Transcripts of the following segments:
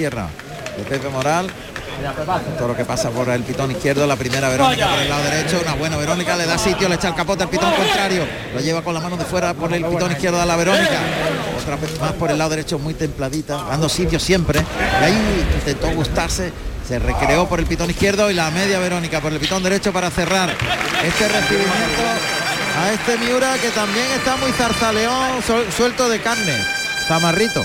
tierra de Pepe Moral. Todo lo que pasa por el pitón izquierdo, la primera Verónica por el lado derecho, una buena Verónica, le da sitio, le echa el capote al pitón contrario, lo lleva con la mano de fuera por el pitón izquierdo a la Verónica, otra vez más por el lado derecho muy templadita, dando sitio siempre, y ahí intentó gustarse, se recreó por el pitón izquierdo y la media Verónica por el pitón derecho para cerrar este recibimiento a este Miura que también está muy zarzaleón, suel- suelto de carne, zamarrito.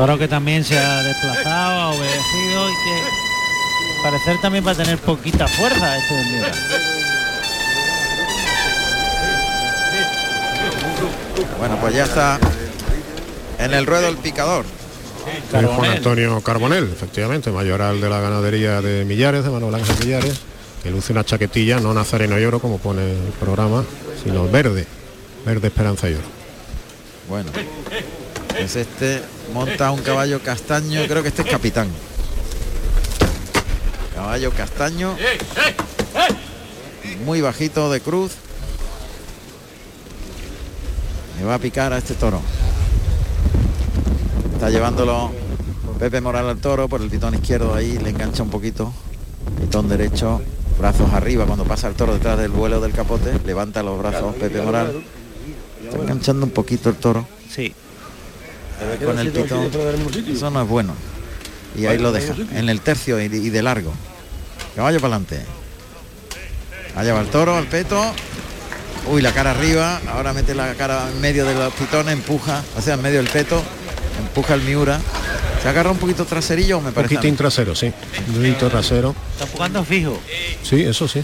Toro que también se ha desplazado, ha obedecido y que parecer también va a tener poquita fuerza este Miura. Bueno, pues ya está en el ruedo el picador. Juan Carbonell. Antonio Carbonel, efectivamente, mayoral de la ganadería de Millares, de Manuel Ángel Millares, que luce una chaquetilla, no nazareno y oro como pone el programa, sino verde, verde esperanza y oro. Bueno, pues este monta un caballo castaño, creo que este es capitán. Caballo castaño, muy bajito de cruz. Me va a picar a este toro. Está llevándolo Pepe Moral al toro por el pitón izquierdo ahí, le engancha un poquito. Pitón derecho, brazos arriba cuando pasa el toro detrás del vuelo del capote, levanta los brazos Pepe Moral. Está enganchando un poquito el toro Sí, con el pitón. Eso no es bueno. Y ahí lo deja, en el tercio y de largo. Caballo para adelante. Allá va el toro, al peto. Uy, la cara arriba. Ahora mete la cara en medio de los pitones, empuja, o sea, en medio del peto. Empuja el Miura. Se agarra un poquito traserillo, me parece. mí. Poquitín trasero, sí. Un poquito trasero. está jugando fijo. Sí, eso sí.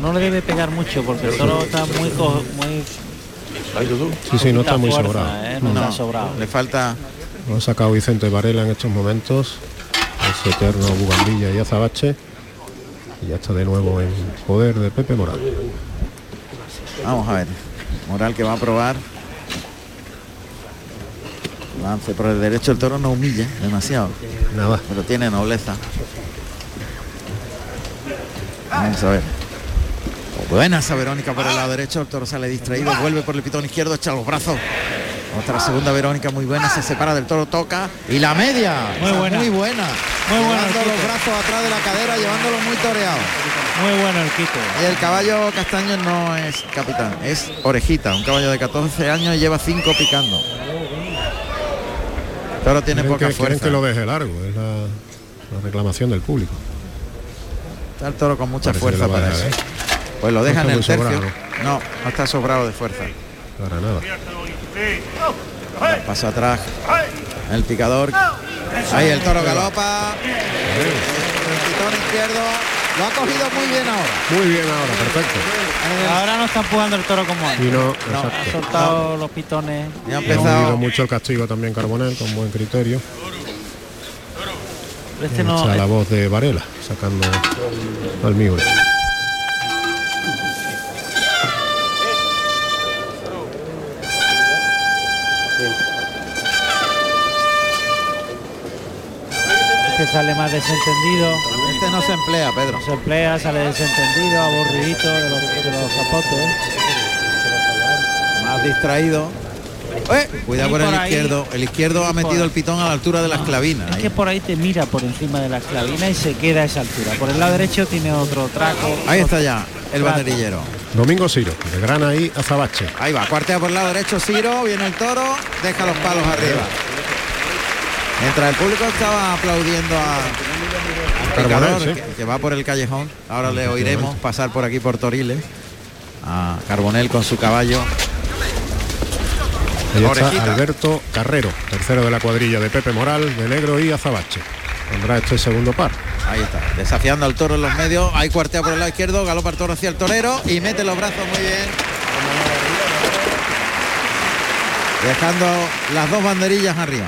No le debe pegar mucho porque el toro está muy co- muy Sí, sí, no está muy fuerza, sobrado. ¿eh? no, está sobrado. Le falta Lo ha sacado Vicente Varela en estos momentos. Ese eterno Bugambilla y Azabache. Y ya está de nuevo en poder de Pepe Moral. Vamos a ver. Moral que va a probar. Lance por el derecho, el toro no humilla demasiado, Nada. pero tiene nobleza. Vamos a ver. Buena esa Verónica por el lado derecho, el toro sale distraído, vuelve por el pitón izquierdo, echa los brazos. Otra segunda Verónica muy buena, se separa del toro, toca y la media. Muy buena. Muy buena. Muy buena, Llevando el los brazos atrás de la cadera, llevándolo muy toreado. Muy bueno el quito. Y el caballo castaño no es capitán, es orejita, un caballo de 14 años y lleva 5 picando. Pero tiene Quieren poca que, fuerza. que lo deje largo, es la, la reclamación del público. Está el toro con mucha Parece fuerza a para eso. dejar, Pues lo No deja en el muy tercio. sobrado, No, no está sobrado de fuerza. Para nada. Paso atrás. El picador. Ahí el toro galopa. El pitón izquierdo. Lo ha cogido muy bien ahora. Muy bien ahora, perfecto. Ahora no está empujando el toro como Y antes. no, Ha soltado los pitones. Ya ha empezado. mucho el castigo también Carbonel, con buen criterio. Este no, la voz de Varela, sacando al Miura. Este sale más desentendido. Este no se emplea, Pedro. Se emplea, sale desentendido, aburridito de los, de los capotes. Más distraído. ¡Eh! Cuidado el por ahí- izquierdo. El izquierdo ha metido por- el pitón a la altura de las clavinas. Es ahí. que por ahí te mira por encima de la clavina y se queda a esa altura. Por el lado derecho tiene otro traco. Ahí está ya el banderillero. Domingo Ciro, de Grana y Azabache. Ahí va, cuartea por el lado derecho Ciro, viene el toro, deja los palos arriba. Mientras el público estaba aplaudiendo a al Carbonell, que, que va por el callejón, ahora le oiremos pasar por aquí por Toriles a Carbonel con su caballo. Ahí está Orejita. Alberto Carrero, tercero de la cuadrilla de Pepe Moral, de Negro y Azabache. Tendrá este segundo par. Ahí está, desafiando al toro en los medios, ahí cuartea por el lado izquierdo, galopa el toro hacia el torero y mete los brazos muy bien. Dejando las dos banderillas arriba.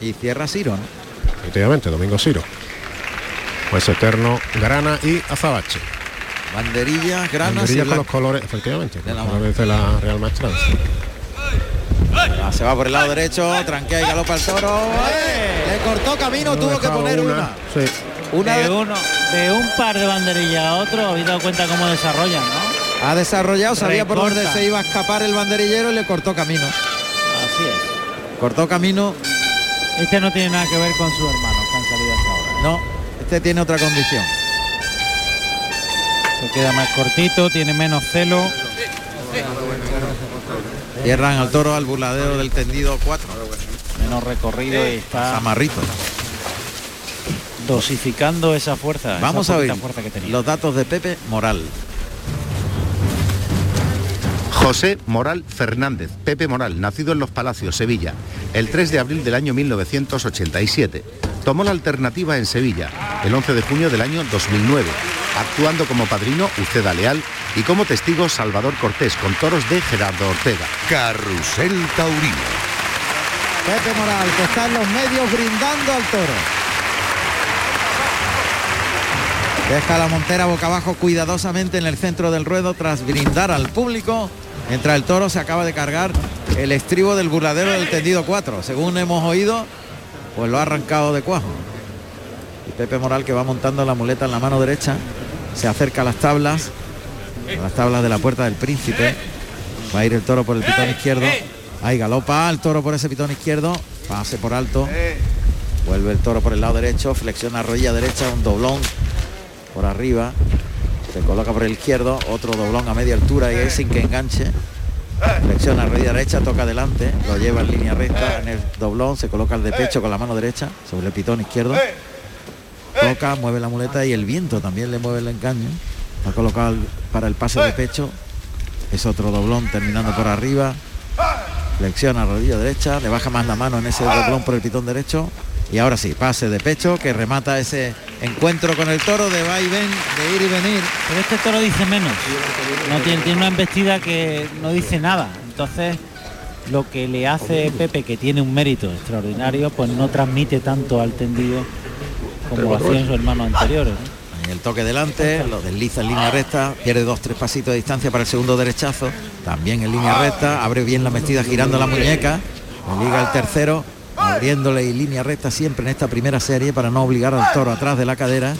Y cierra Ciro, ¿no? Efectivamente, Domingo Ciro. Pues eterno, Grana y Azabache. Banderillas, granas y Banderilla con los colores, efectivamente, De la los colores de la Real Maestranza. Ah, Se va por el lado derecho, tranquea y galopa el toro. ¡Eh! Le cortó camino, No tuvo que poner una. Sí, Una de, de- uno, de un par de banderillas a otro, habéis dado cuenta cómo desarrollan, ¿no? Ha desarrollado, sabía por Recorta. dónde se iba a escapar el banderillero y le cortó camino. Así es. Cortó camino, Este no tiene nada que ver con sus hermanos que han salido hasta ahora. no, este tiene otra condición. Se queda más cortito, tiene menos celo. Cierran al toro al burladero del tendido 4. menos recorrido y está Zamarrito. dosificando esa fuerza. Vamos esa a oír fuerza que tenía. los datos de Pepe Moral. José Moral Fernández, Pepe Moral, nacido en Los Palacios, Sevilla, el 3 de abril del año 1987. Tomó la alternativa en Sevilla el 11 de junio del año 2009, actuando como padrino Uceda Leal y como testigo Salvador Cortés con toros de Gerardo Ortega. Carrusel Taurino. Pepe Moral, que está en los medios brindando al toro. Deja la montera boca abajo cuidadosamente en el centro del ruedo tras brindar al público. Mientras el toro se acaba de cargar el estribo del burladero del tendido 4. Según hemos oído, pues lo ha arrancado de cuajo. Y Pepe Moral que va montando la muleta en la mano derecha. Se acerca a las tablas. a las tablas de la puerta del príncipe. Va a ir el toro por el pitón izquierdo. Ahí galopa el toro por ese pitón izquierdo. Pase por alto. Vuelve el toro por el lado derecho. Flexiona rodilla derecha. Un doblón por arriba. Se coloca por el izquierdo. Otro doblón a media altura y es sin que enganche. Flexiona rodilla derecha, toca adelante, lo lleva en línea recta en el doblón, se coloca el de pecho con la mano derecha sobre el pitón izquierdo. Toca, mueve la muleta y el viento también le mueve el engaño. Ha colocado para el pase de pecho. Es otro doblón terminando por arriba. Flexiona rodilla derecha, le baja más la mano en ese doblón por el pitón derecho. Y ahora sí, pase de pecho que remata ese encuentro con el toro de va y ven, de ir y venir. Pero este toro dice menos. No tiene, tiene una embestida que no dice nada. Entonces, lo que le hace Pepe, que tiene un mérito extraordinario, pues no transmite tanto al tendido como lo hacían sus hermanos anteriores. el toque delante, lo desliza en línea recta, pierde dos, tres pasitos de distancia para el segundo derechazo, también en línea recta, abre bien la metida girando la muñeca, liga el tercero, abriéndole y línea recta siempre en esta primera serie para no obligar al toro atrás de la cadera.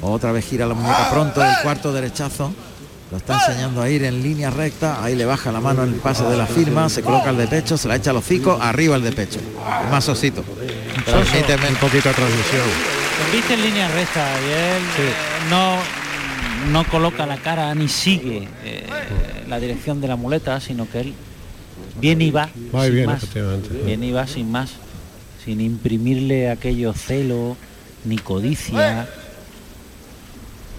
Otra vez gira la muñeca pronto, el cuarto derechazo. Lo está enseñando a ir en línea recta, ahí le baja la mano en el pase de la firma, se coloca el de pecho, se la echa al hocico, arriba el de pecho. Más osito. Transmíteme. Un poquito de transmisión. Viste en línea recta y él eh, no, no coloca la cara ni sigue eh, la dirección de la muleta, sino que él viene y va. Va y sin más. y va sin más, sin imprimirle aquello celo ni codicia.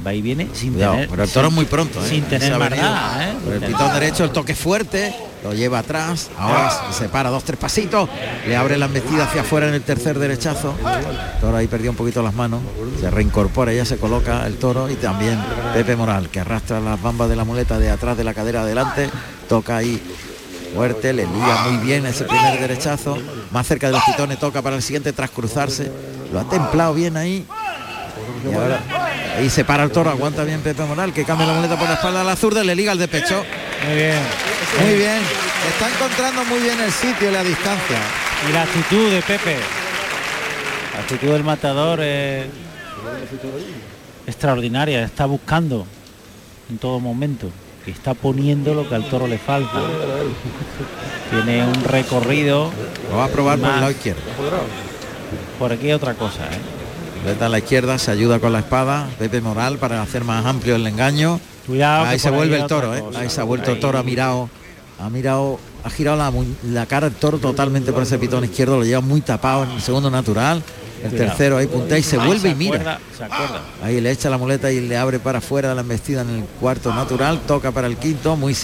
Va y viene sin Cuidado, tener. pero el toro sin- muy pronto, ¿eh? Sin tener maldad, ¿eh? Por el pitón derecho el toque fuerte, lo lleva atrás, ahora se para dos, tres pasitos, le abre la embestida hacia afuera en el tercer derechazo. El toro ahí perdió un poquito las manos, se reincorpora, ya se coloca el toro y también Pepe Moral, que arrastra las bambas de la muleta de atrás de la cadera adelante, toca ahí fuerte, le lía muy bien ese primer derechazo, más cerca de los pitones, toca para el siguiente tras cruzarse, lo ha templado bien ahí, y ahora ahí se para el toro, aguanta bien Pepe Moral, que cambia la muleta por la espalda a la zurda, le liga el de pecho. Muy bien. Muy bien. Está encontrando muy bien el sitio y la distancia. Y la actitud de Pepe. La actitud del matador es extraordinaria. Está buscando en todo momento. Y está poniendo lo que al toro le falta. Tiene un recorrido. Lo va a probar por el lado izquierdo. Por aquí otra cosa. ¿eh? A la izquierda, se ayuda con la espada. Pepe Moral para hacer más amplio el engaño. Cuidado. Ahí que se vuelve el toro, ¿eh? Ahí se ha vuelto el toro, ha mirado, ha mirado, ha girado la, cara el toro totalmente por ese pitón izquierdo, lo lleva muy tapado en el segundo natural. El tercero ahí puntea y se Ahí vuelve y mira. se acuerda. Ahí le echa la muleta y le abre para afuera la embestida en el cuarto natural, toca para el quinto, muy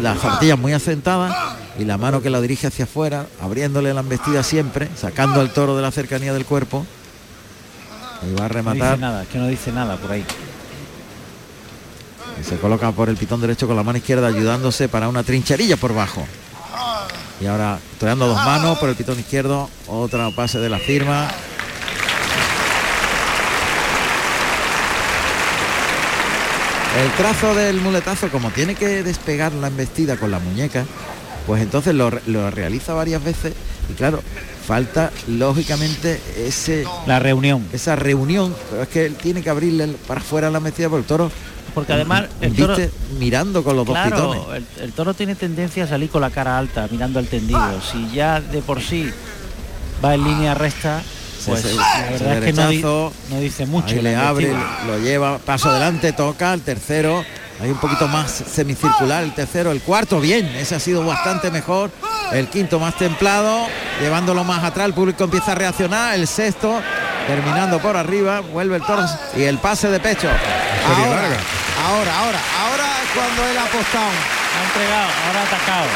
las zapatillas muy asentadas y la mano que la dirige hacia afuera, abriéndole la embestida siempre, sacando al toro de la cercanía del cuerpo. Y va a No dice rematar. nada, que no dice nada por ahí. y se coloca por el pitón derecho con la mano izquierda ayudándose para una trincherilla por bajo. Y ahora toreando dos manos por el pitón izquierdo, otra pase de la firma. El trazo del muletazo, como tiene que despegar la embestida con la muñeca, pues entonces lo, re- lo realiza varias veces y claro, falta lógicamente ese La reunión. esa reunión, pero es que él tiene que abrirle para afuera la embestida porque el toro Porque además el toro, Viste mirando con los dos pitones. el, el toro tiene tendencia a salir con la cara alta, mirando al tendido. Si ya de por sí va en línea recta, pues la verdad es que no, di- derechazo, no dice mucho. Ahí le abre, lo lleva, paso adelante, toca, el tercero, hay un poquito más semicircular, el tercero, el cuarto, bien, ese ha sido bastante mejor, el quinto más templado, llevándolo más atrás, el público empieza a reaccionar, el sexto, terminando por arriba, vuelve el toro y el pase de pecho. Ahora. Ahora, ahora, ahora es cuando él ha apostado. Ha entregado, ahora ha atacado.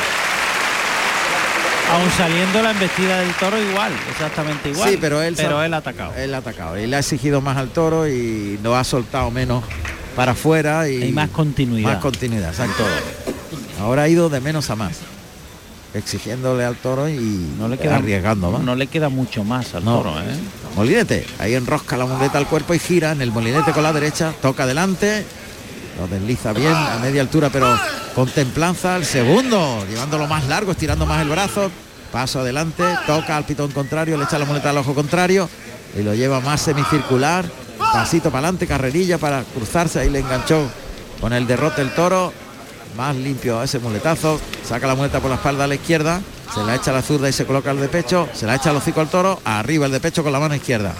Aún saliendo la embestida del toro igual, exactamente igual. Sí, pero él, pero ha- él ha atacado. Él ha atacado. Él ha exigido más al toro y lo ha soltado menos para afuera y más continuidad. Más continuidad, exacto. Ahora ha ido de menos a más. Exigiéndole al toro y no le queda arriesgando más. No le queda mucho más al No. toro, ¿eh? Molinete, ahí enrosca la muleta al cuerpo y gira en el molinete con la derecha, toca adelante, lo desliza bien a media altura, pero con templanza. El segundo, llevándolo más largo, estirando más el brazo, paso adelante, toca al pitón contrario, le echa la muleta al ojo contrario y lo lleva más semicircular, pasito para adelante, carrerilla para cruzarse, ahí le enganchó con el derrote el toro, más limpio ese muletazo, saca la muleta por la espalda a la izquierda, se la echa a la zurda y se coloca el de pecho, se la echa al hocico al toro, arriba el de pecho con la mano izquierda.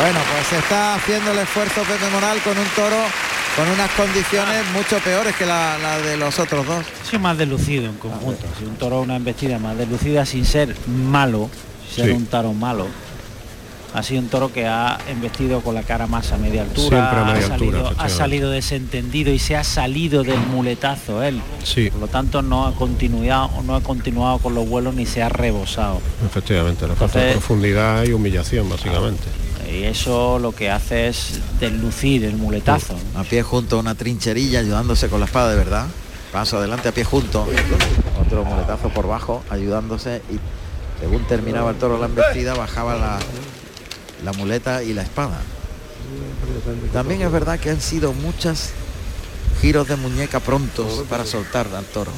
Bueno, pues se está haciendo el esfuerzo Pepe Moral con un toro con unas condiciones mucho peores que la, la de los otros dos. Ha sido más deslucido en conjunto. Ha sido un toro una embestida más deslucida sin ser malo, sin ser Sí. un toro malo. Ha sido un toro que ha embestido con la cara más a media altura, Siempre a media ha, altura, salido, ha salido desentendido y se ha salido del muletazo él. Sí, Por lo tanto no ha continuado, no ha continuado con los vuelos ni se ha rebosado. efectivamente, falta Entonces- profundidad y humillación básicamente. Y eso lo que hace es deslucir el muletazo. ¿no? A pie junto a una trincherilla ayudándose con la espada de verdad. Paso adelante a pie junto. Otro muletazo por bajo ayudándose y según terminaba el toro la embestida bajaba la, la muleta y la espada. También es verdad que han sido muchas giros de muñeca prontos para soltar al toro.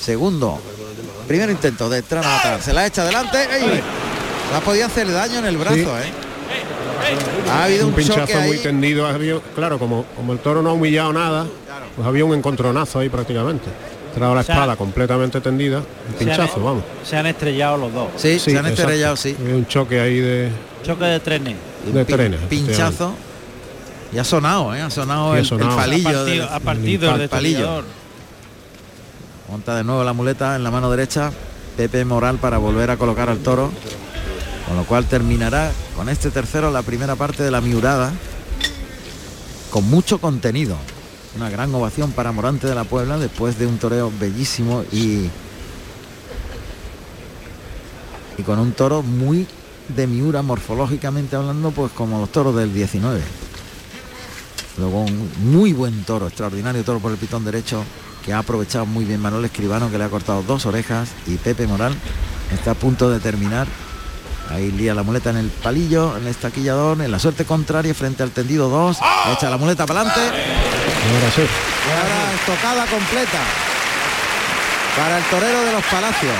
Segundo, primer intento de entrar a matar. Se la echa adelante. ¡Ey! La podía hacer daño en el brazo, Sí. ¿eh? Ha habido un pinchazo muy ahí. tendido, había- claro, como, como el toro no ha humillado nada, pues había un encontronazo ahí prácticamente. Trajo la O sea, espada completamente tendida, un Se han- pinchazo, vamos. Se han estrellado los dos. Sí, se han exacto. estrellado, sí. Un choque ahí de, Choque de trenes. de Pin- trenes. Pinchazo. Y ha sonado, ¿eh? Ha sonado, Sí, ha el, sonado. el palillo. ha partido, ha el el palillo. Monta de nuevo la muleta en la mano derecha. Pepe Moral para volver a colocar al toro. Con lo cual terminará con este tercero la primera parte de la miurada. Con mucho contenido. Una gran ovación para Morante de la Puebla después de un toreo bellísimo y, y con un toro muy de miura morfológicamente hablando, pues como los toros del 19. Luego un muy buen toro, extraordinario toro por el pitón derecho, que ha aprovechado muy bien Manuel Escribano, que le ha cortado dos orejas, y Pepe Moral está a punto de terminar. Ahí lía la muleta en el palillo, en el estaquillador, en la suerte contraria frente al tendido 2. Echa la muleta para adelante. Ahora sí. Y ahora estocada completa para el torero de los palacios.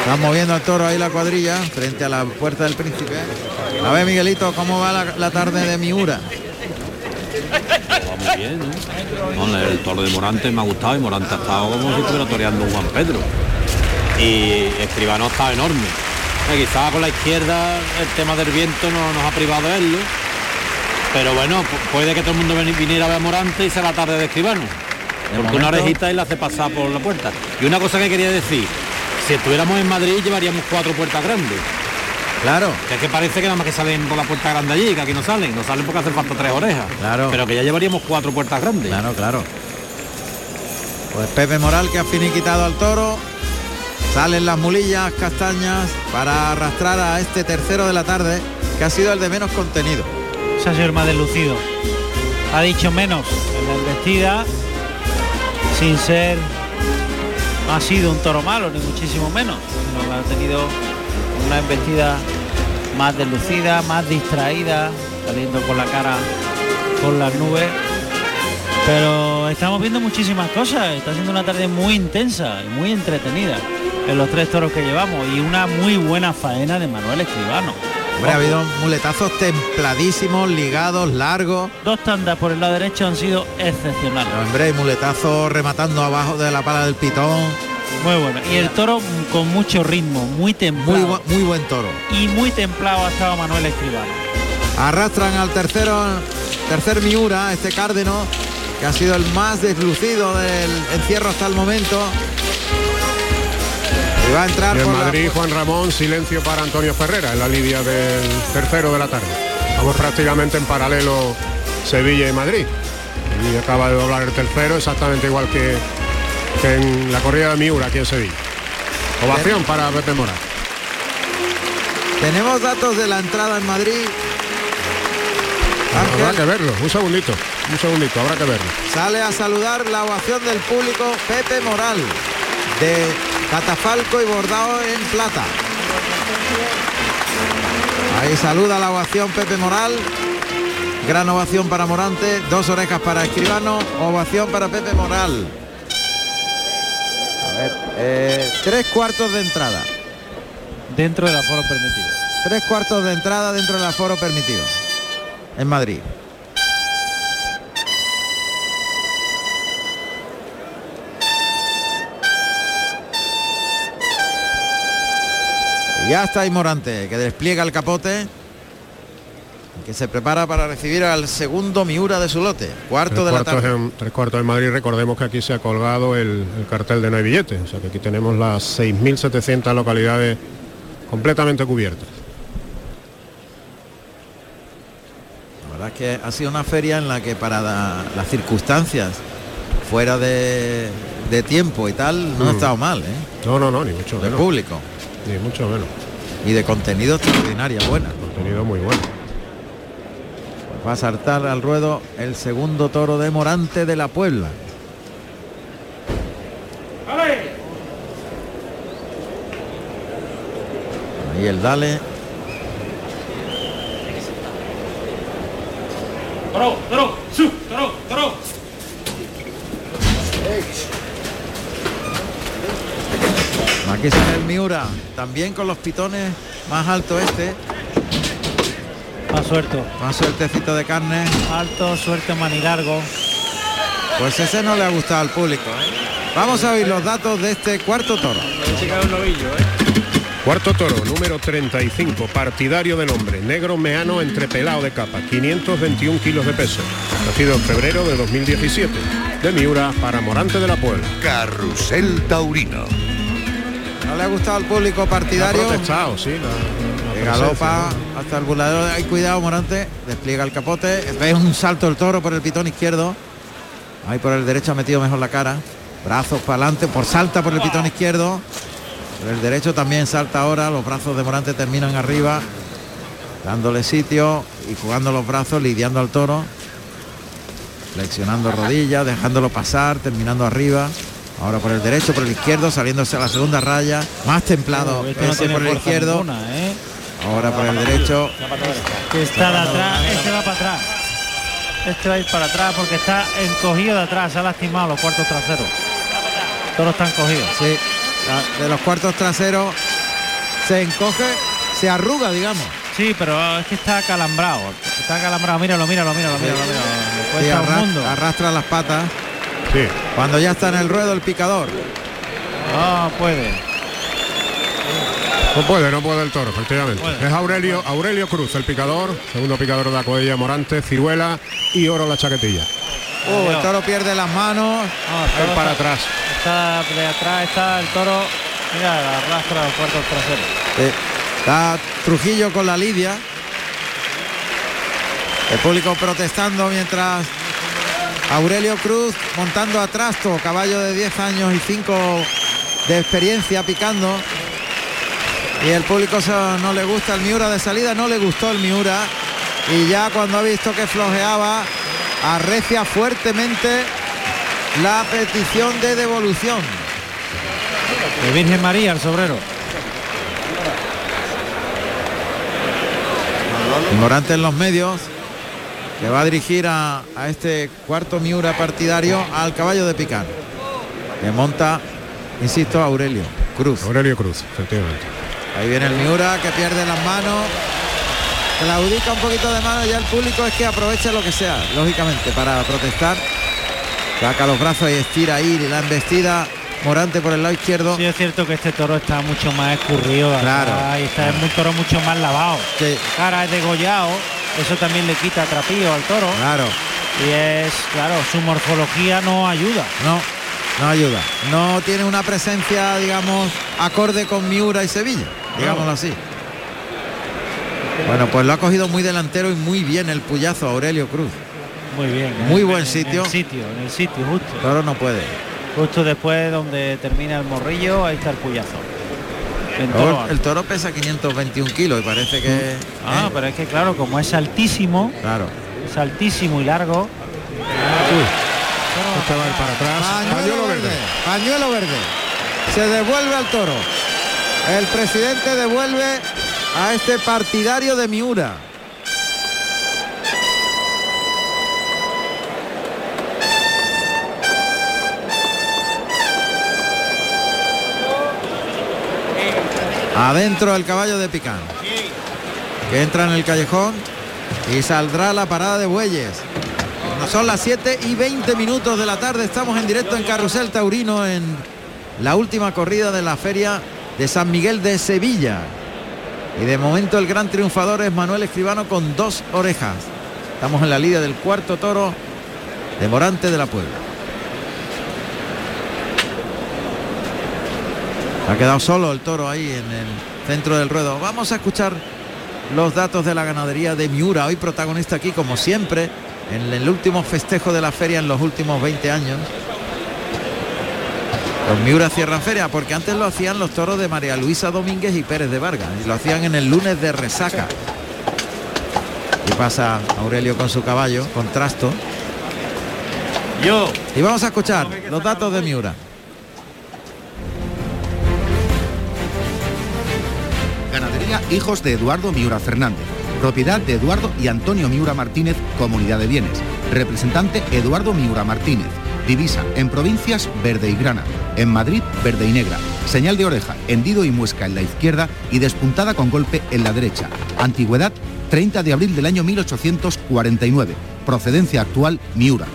Están moviendo al toro ahí la cuadrilla frente a la puerta del príncipe. A ver, Miguelito, ¿cómo va la, la tarde de Miura? Muy bien, ¿no? No, el toro de Morante me ha gustado y Morante ha estado como si estuviera toreando un Juan Pedro. Y Escribano estado enorme. Eh, Quizá con la izquierda el tema del viento no nos ha privado de verlo. Pero bueno, pu- puede que todo el mundo viniera a ver a Morante y sea la tarde de Escribano. Porque una orejita y la hace pasar por la puerta. Y una cosa que quería decir, si estuviéramos en Madrid llevaríamos cuatro puertas grandes. Claro, Que es que parece que nada más que salen por la puerta grande allí, que aquí no salen, no salen porque hacen falta tres orejas. Claro. Pero que ya llevaríamos cuatro puertas grandes. claro, claro. Pues Pepe Moral que ha finiquitado al toro. Salen las mulillas castañas para arrastrar a este tercero de la tarde, que ha sido el de menos contenido. Se ha sido el más deslucido. Ha dicho menos en la embestida, sin ser no ha sido un toro malo, ni muchísimo menos, sino que ha tenido una embestida más deslucida, más distraída, saliendo con la cara con las nubes. Pero estamos viendo muchísimas cosas, está siendo una tarde muy intensa y muy entretenida. en los tres toros que llevamos y una muy buena faena de Manuel Escribano. Hombre, ha habido muletazos templadísimos, ligados, largos. Dos tandas por el lado derecho han sido excepcionales. Hombre, y muletazos rematando abajo de la pala del pitón. Muy bueno. Y el toro con mucho ritmo, muy templado. Muy, bu- muy buen toro. y muy templado ha estado Manuel Escribano. Arrastran al tercero, tercer Miura, este cárdeno, que ha sido el más deslucido del encierro hasta el momento. Y va a entrar Y en por la- Madrid, Juan Ramón, silencio para Antonio Ferrera, en la lidia del tercero de la tarde. Vamos prácticamente en paralelo Sevilla y Madrid. Y acaba de doblar el tercero, exactamente igual que en la corrida de Miura aquí en Sevilla. Ovación para Pepe Mora. Tenemos datos de la entrada en Madrid. Habrá que verlo, un segundito, un segundito, habrá que verlo. sale a saludar la ovación del público Pepe Moral de catafalco y bordado en plata. Ahí saluda la ovación Pepe Moral. Gran ovación para Morante, dos orejas para Escribano, ovación para Pepe Moral. Eh, tres cuartos de entrada. Dentro del aforo permitido. Tres cuartos de entrada dentro del aforo permitido. En Madrid. Ya está ahí Morante, que despliega el capote. Que se prepara para recibir al segundo Miura de su lote. Cuarto Tres de la tarde. en, tres cuartos en Madrid, recordemos que aquí se ha colgado el, el cartel de no hay billetes, o sea que aquí tenemos las 6.700 localidades completamente cubiertas. La verdad es que ha sido una feria en la que para la- las circunstancias fuera de, de tiempo y tal no ha Mm. estado mal, ¿eh? No, no, no, ni mucho De menos. público Ni mucho menos. y de contenido extraordinaria, buena. Contenido muy bueno. Va a saltar al ruedo el segundo toro de Morante de la Puebla. Ahí el dale. Toro, toro, su, toro, toro. Aquí sale el Miura, también con los pitones más alto este, Más suelto. más sueltecito de carne. Alto, suerte, manilargo. Pues ese no le ha gustado al público. ¿eh? Vamos a oír los datos de este cuarto toro. Cuarto toro, número 35, partidario de nombre, negro meano entre pelado de capa, 521 kilos de peso, nacido en febrero de 2017, de Miura para Morante de la Puebla. Carrusel Taurino. No le ha gustado al público Ha partidario. protestado, sí, galopa hasta el burlador. Hay cuidado, Morante. Despliega el capote. Ve un salto el toro por el pitón izquierdo. Ahí por el derecho ha metido mejor la cara. Brazos para adelante. Por salta por el pitón izquierdo. Por el derecho también salta ahora. Los brazos de Morante terminan arriba. Dándole sitio y jugando los brazos, lidiando al toro. Flexionando rodillas, dejándolo pasar, terminando arriba. Ahora por el derecho, por el izquierdo, saliéndose a la segunda raya. Más templado no ese por el izquierdo. ninguna, ¿eh? Ahora por el derecho. Que está de atrás, este va para atrás. Este va a ir para atrás porque está encogido de atrás, se ha lastimado los cuartos traseros. Todos están cogidos. Sí, de los cuartos traseros se encoge, se arruga, digamos. Sí, pero es que está calambrado. Está calambrado. Míralo, míralo, míralo, míralo. míralo. Le Y cuesta un arra- mundo. arrastra las patas. Sí, Cuando ya está en el ruedo el picador. No puede. No puede, no puede el toro, efectivamente. Puede. Es Aurelio, Aurelio Cruz, el picador, segundo picador de la Coella Morante, Ciruela y Oro la chaquetilla. Uh, el toro pierde las manos. No, el toro para está- atrás. Está de atrás, está el toro. Mira, arrastra los cuartos traseros. Eh, Está Trujillo con la lidia. El público protestando mientras Aurelio Cruz montando a trasto, caballo de 10 años y 5 de experiencia picando. Y el público no le gusta el Miura de salida, no le gustó el Miura. Y ya cuando ha visto que flojeaba, arrecia fuertemente la petición de devolución. De Virgen María, el sobrero. Y Morante en los medios, que va a dirigir a, a este cuarto Miura partidario al caballo de picar. Que monta, insisto, Aurelio Cruz. Aurelio Cruz, efectivamente. Ahí viene el Miura que pierde las manos. Claudica un poquito de mano ya el público es que aprovecha lo que sea, lógicamente, para protestar. Saca los brazos y estira ahí la embestida Morante por el lado izquierdo. Sí, es cierto que este toro está mucho más escurrido. Claro. Y está es un toro mucho más lavado. Sí. Cara es degollado. Eso también le quita trapío al toro. Claro, Y es, claro, su morfología no ayuda. no, no ayuda. No tiene una presencia, digamos, acorde con Miura y Sevilla, digámoslo así. Bueno, pues lo ha cogido muy delantero y muy bien el puyazo Aurelio Cruz. Muy bien. Muy en- buen en- sitio. En el sitio, en el sitio, justo. Toro no puede. Justo después donde termina el morrillo, ahí está el puyazo. Toro el toro pesa 521 kilos y parece que... Ah, ¿eh? pero es que claro, como es altísimo, Claro. es altísimo y largo. Este va a ir para atrás. Pañuelo verde. Pañuelo verde. Se devuelve al toro. El presidente devuelve a este partidario de Miura. Adentro el caballo de Picán. Que entra en el callejón y saldrá la parada de bueyes. Son las 7 y 20 minutos de la tarde. Estamos en directo en Carrusel Taurino en la última corrida de la feria de San Miguel de Sevilla. Y de momento el gran triunfador es Manuel Escribano con dos orejas. Estamos en la lidia del cuarto toro de Morante de la Puebla. Ha quedado solo el toro ahí en el centro del ruedo. Vamos a escuchar los datos de la ganadería de Miura, hoy protagonista aquí como siempre en el último festejo de la feria en los últimos 20 años. Los Miura cierran feria porque antes lo hacían los toros de María Luisa Domínguez y Pérez de Vargas y lo hacían en el lunes de resaca. Y pasa Aurelio con su caballo, con trasto. Yo. Y vamos a escuchar los datos de Miura. Ganadería Hijos de Eduardo Miura Fernández. Propiedad de Eduardo y Antonio Miura Martínez, Comunidad de Bienes. Representante Eduardo Miura Martínez. Divisa en provincias verde y grana. En Madrid verde y negra. Señal de oreja, hendido y muesca en la izquierda y despuntada con golpe en la derecha. Antigüedad 30 de abril del año 1849. Procedencia actual Miura.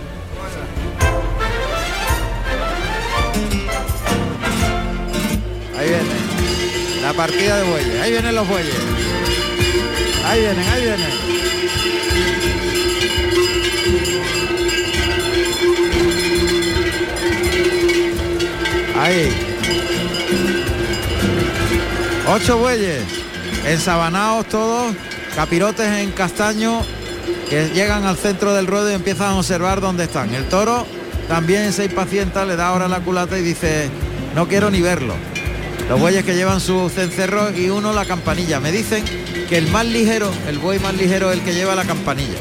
Ahí viene la partida de bueyes. Ahí vienen los bueyes. Ahí vienen, ahí vienen. Ahí. Ocho bueyes. Ensabanados todos. Capirotes en castaño que llegan al centro del ruedo y empiezan a observar dónde están. El toro también se impacienta, le da ahora la culata y dice, no quiero ni verlo. Los bueyes que llevan su cencerro y uno la campanilla. Me dicen que el más ligero, el buey más ligero es el que lleva la campanilla.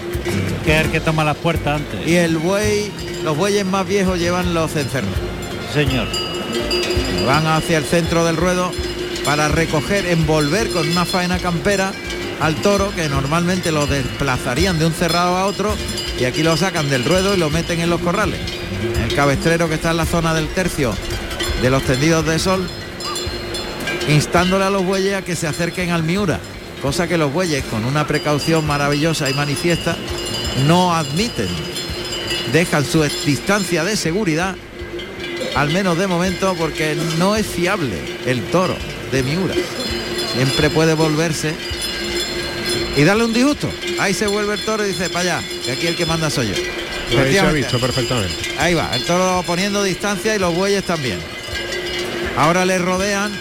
Que es el que toma las puertas antes. Y el buey, los bueyes más viejos llevan los cencerros. Señor. Van hacia el centro del ruedo para recoger, envolver con una faena campera al toro que normalmente lo desplazarían de un cerrado a otro y aquí lo sacan del ruedo y lo meten en los corrales. El cabestrero que está en la zona del tercio de los tendidos de sol, instándole a los bueyes a que se acerquen al Miura, cosa que los bueyes con una precaución maravillosa y manifiesta no admiten. Dejan su distancia de seguridad al menos de momento, porque no es fiable el toro de Miura. Siempre puede volverse y darle un disgusto. Ahí se vuelve el toro y dice, para allá, que aquí el que manda soy yo. Ahí se ha visto perfectamente. Ahí va, el toro poniendo distancia y los bueyes también. Ahora le rodean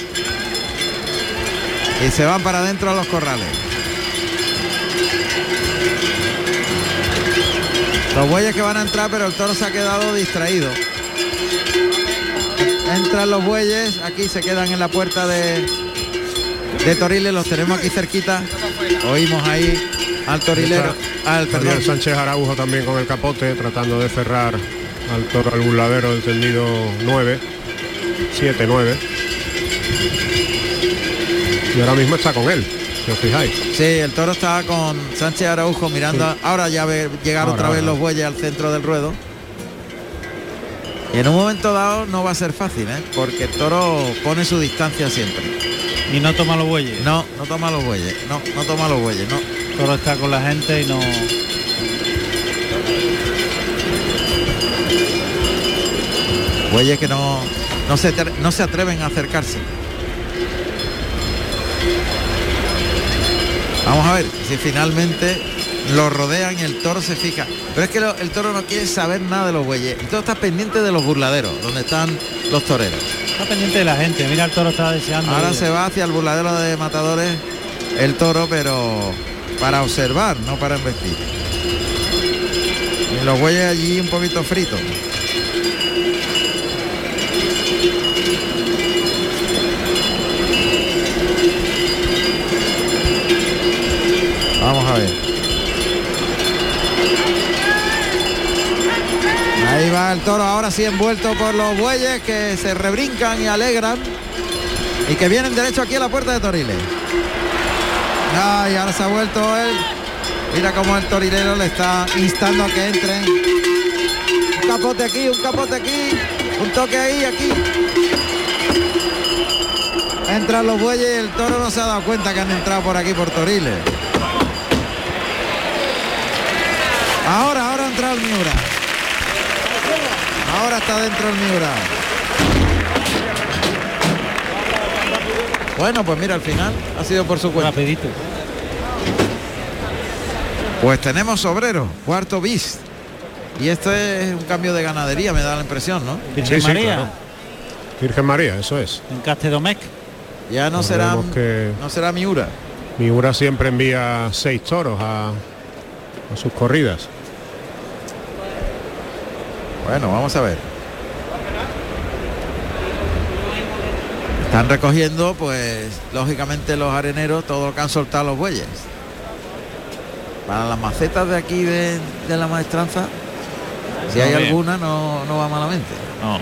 y se van para adentro a los corrales. Los bueyes que van a entrar, pero el toro se ha quedado distraído. Entran los bueyes, aquí se quedan en la puerta de, de Toriles, los tenemos aquí cerquita. Oímos ahí al torilero, al perdón, Sánchez Araujo también con el capote, tratando de cerrar al toro al burladero del tendido 9, 7, 9. Y ahora mismo está con él, si os fijáis. Sí, el toro está con Sánchez Araujo mirando. Ahora ya ve llegar Ahora, otra vez ahora. los bueyes al centro del ruedo. Y en un momento dado no va a ser fácil, ¿eh? porque el toro pone su distancia siempre. Y no toma los bueyes. No, no toma los bueyes, no, no toma los bueyes, no. El toro está con la gente y no. Bueyes que no, no, se, no se atreven a acercarse. Vamos a ver si finalmente lo rodean y el toro se fija. Pero es que lo- el toro no quiere saber nada de los bueyes. El toro está pendiente de los burladeros, donde están los toreros. Está pendiente de la gente. Mira, el toro está deseando. Ahora ir. se va hacia el burladero de matadores el toro, pero para observar, no para embestir. Y los bueyes allí un poquito fritos. Vamos a ver. Ahí va el toro, ahora sí envuelto por los bueyes que se rebrincan y alegran y que vienen derecho aquí a la puerta de Toriles. Ay, ahora se ha vuelto él. Mira cómo el torilero le está instando a que entren. Un capote aquí, un capote aquí, un toque ahí, aquí. Entran los bueyes y el toro no se ha dado cuenta que han entrado por aquí por Toriles. Ahora, ahora ha entrado el Miura. Ahora está dentro el Miura. Bueno, pues mira, al final ha sido por su cuenta. Rapidito. Pues tenemos obrero, cuarto bis. Y esto es un cambio de ganadería, me da la impresión, ¿no? Virgen Sí, sí, María. claro. Virgen María, eso es. En Castedomec. Ya no será, que no será Miura. Miura siempre envía seis toros a, a sus corridas. Bueno, vamos a ver. Están recogiendo, pues, lógicamente los areneros, todo lo que han soltado los bueyes. Para las macetas de aquí de, de la maestranza, si hay bien. alguna, no, no va malamente. No.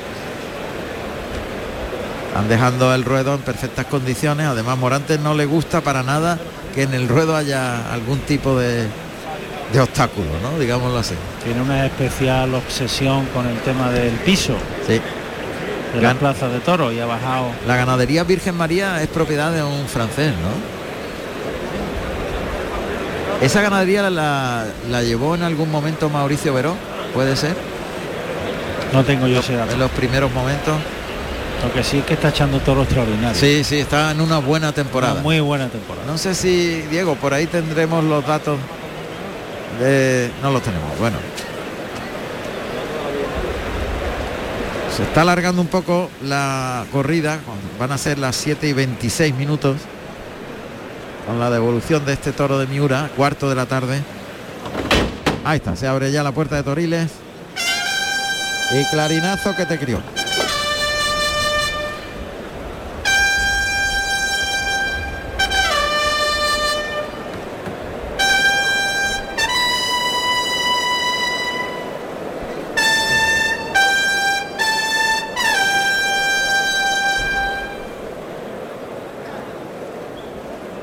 Están dejando el ruedo en perfectas condiciones. Además, Morantes no le gusta para nada que en el ruedo haya algún tipo de, de obstáculo, ¿no? Digámoslo así. Tiene una especial obsesión con el tema del piso Sí. de las Gan- plazas de toro y ha bajado. La ganadería Virgen María es propiedad de un francés, ¿no? Esa ganadería la, la llevó en algún momento Mauricio Veró, puede ser, No tengo yo ese dato. en los primeros momentos. Lo que sí es que está echando toro extraordinario. Sí, sí, está en una buena Una temporada. muy buena temporada. No sé si, Diego, por ahí tendremos los datos de... No los tenemos, bueno. Se está alargando un poco la corrida, van a ser las 7 y 26 minutos, con la devolución de este toro de Miura, cuarto de la tarde. Ahí está, se abre ya la puerta de Toriles. Y clarinazo que te crió.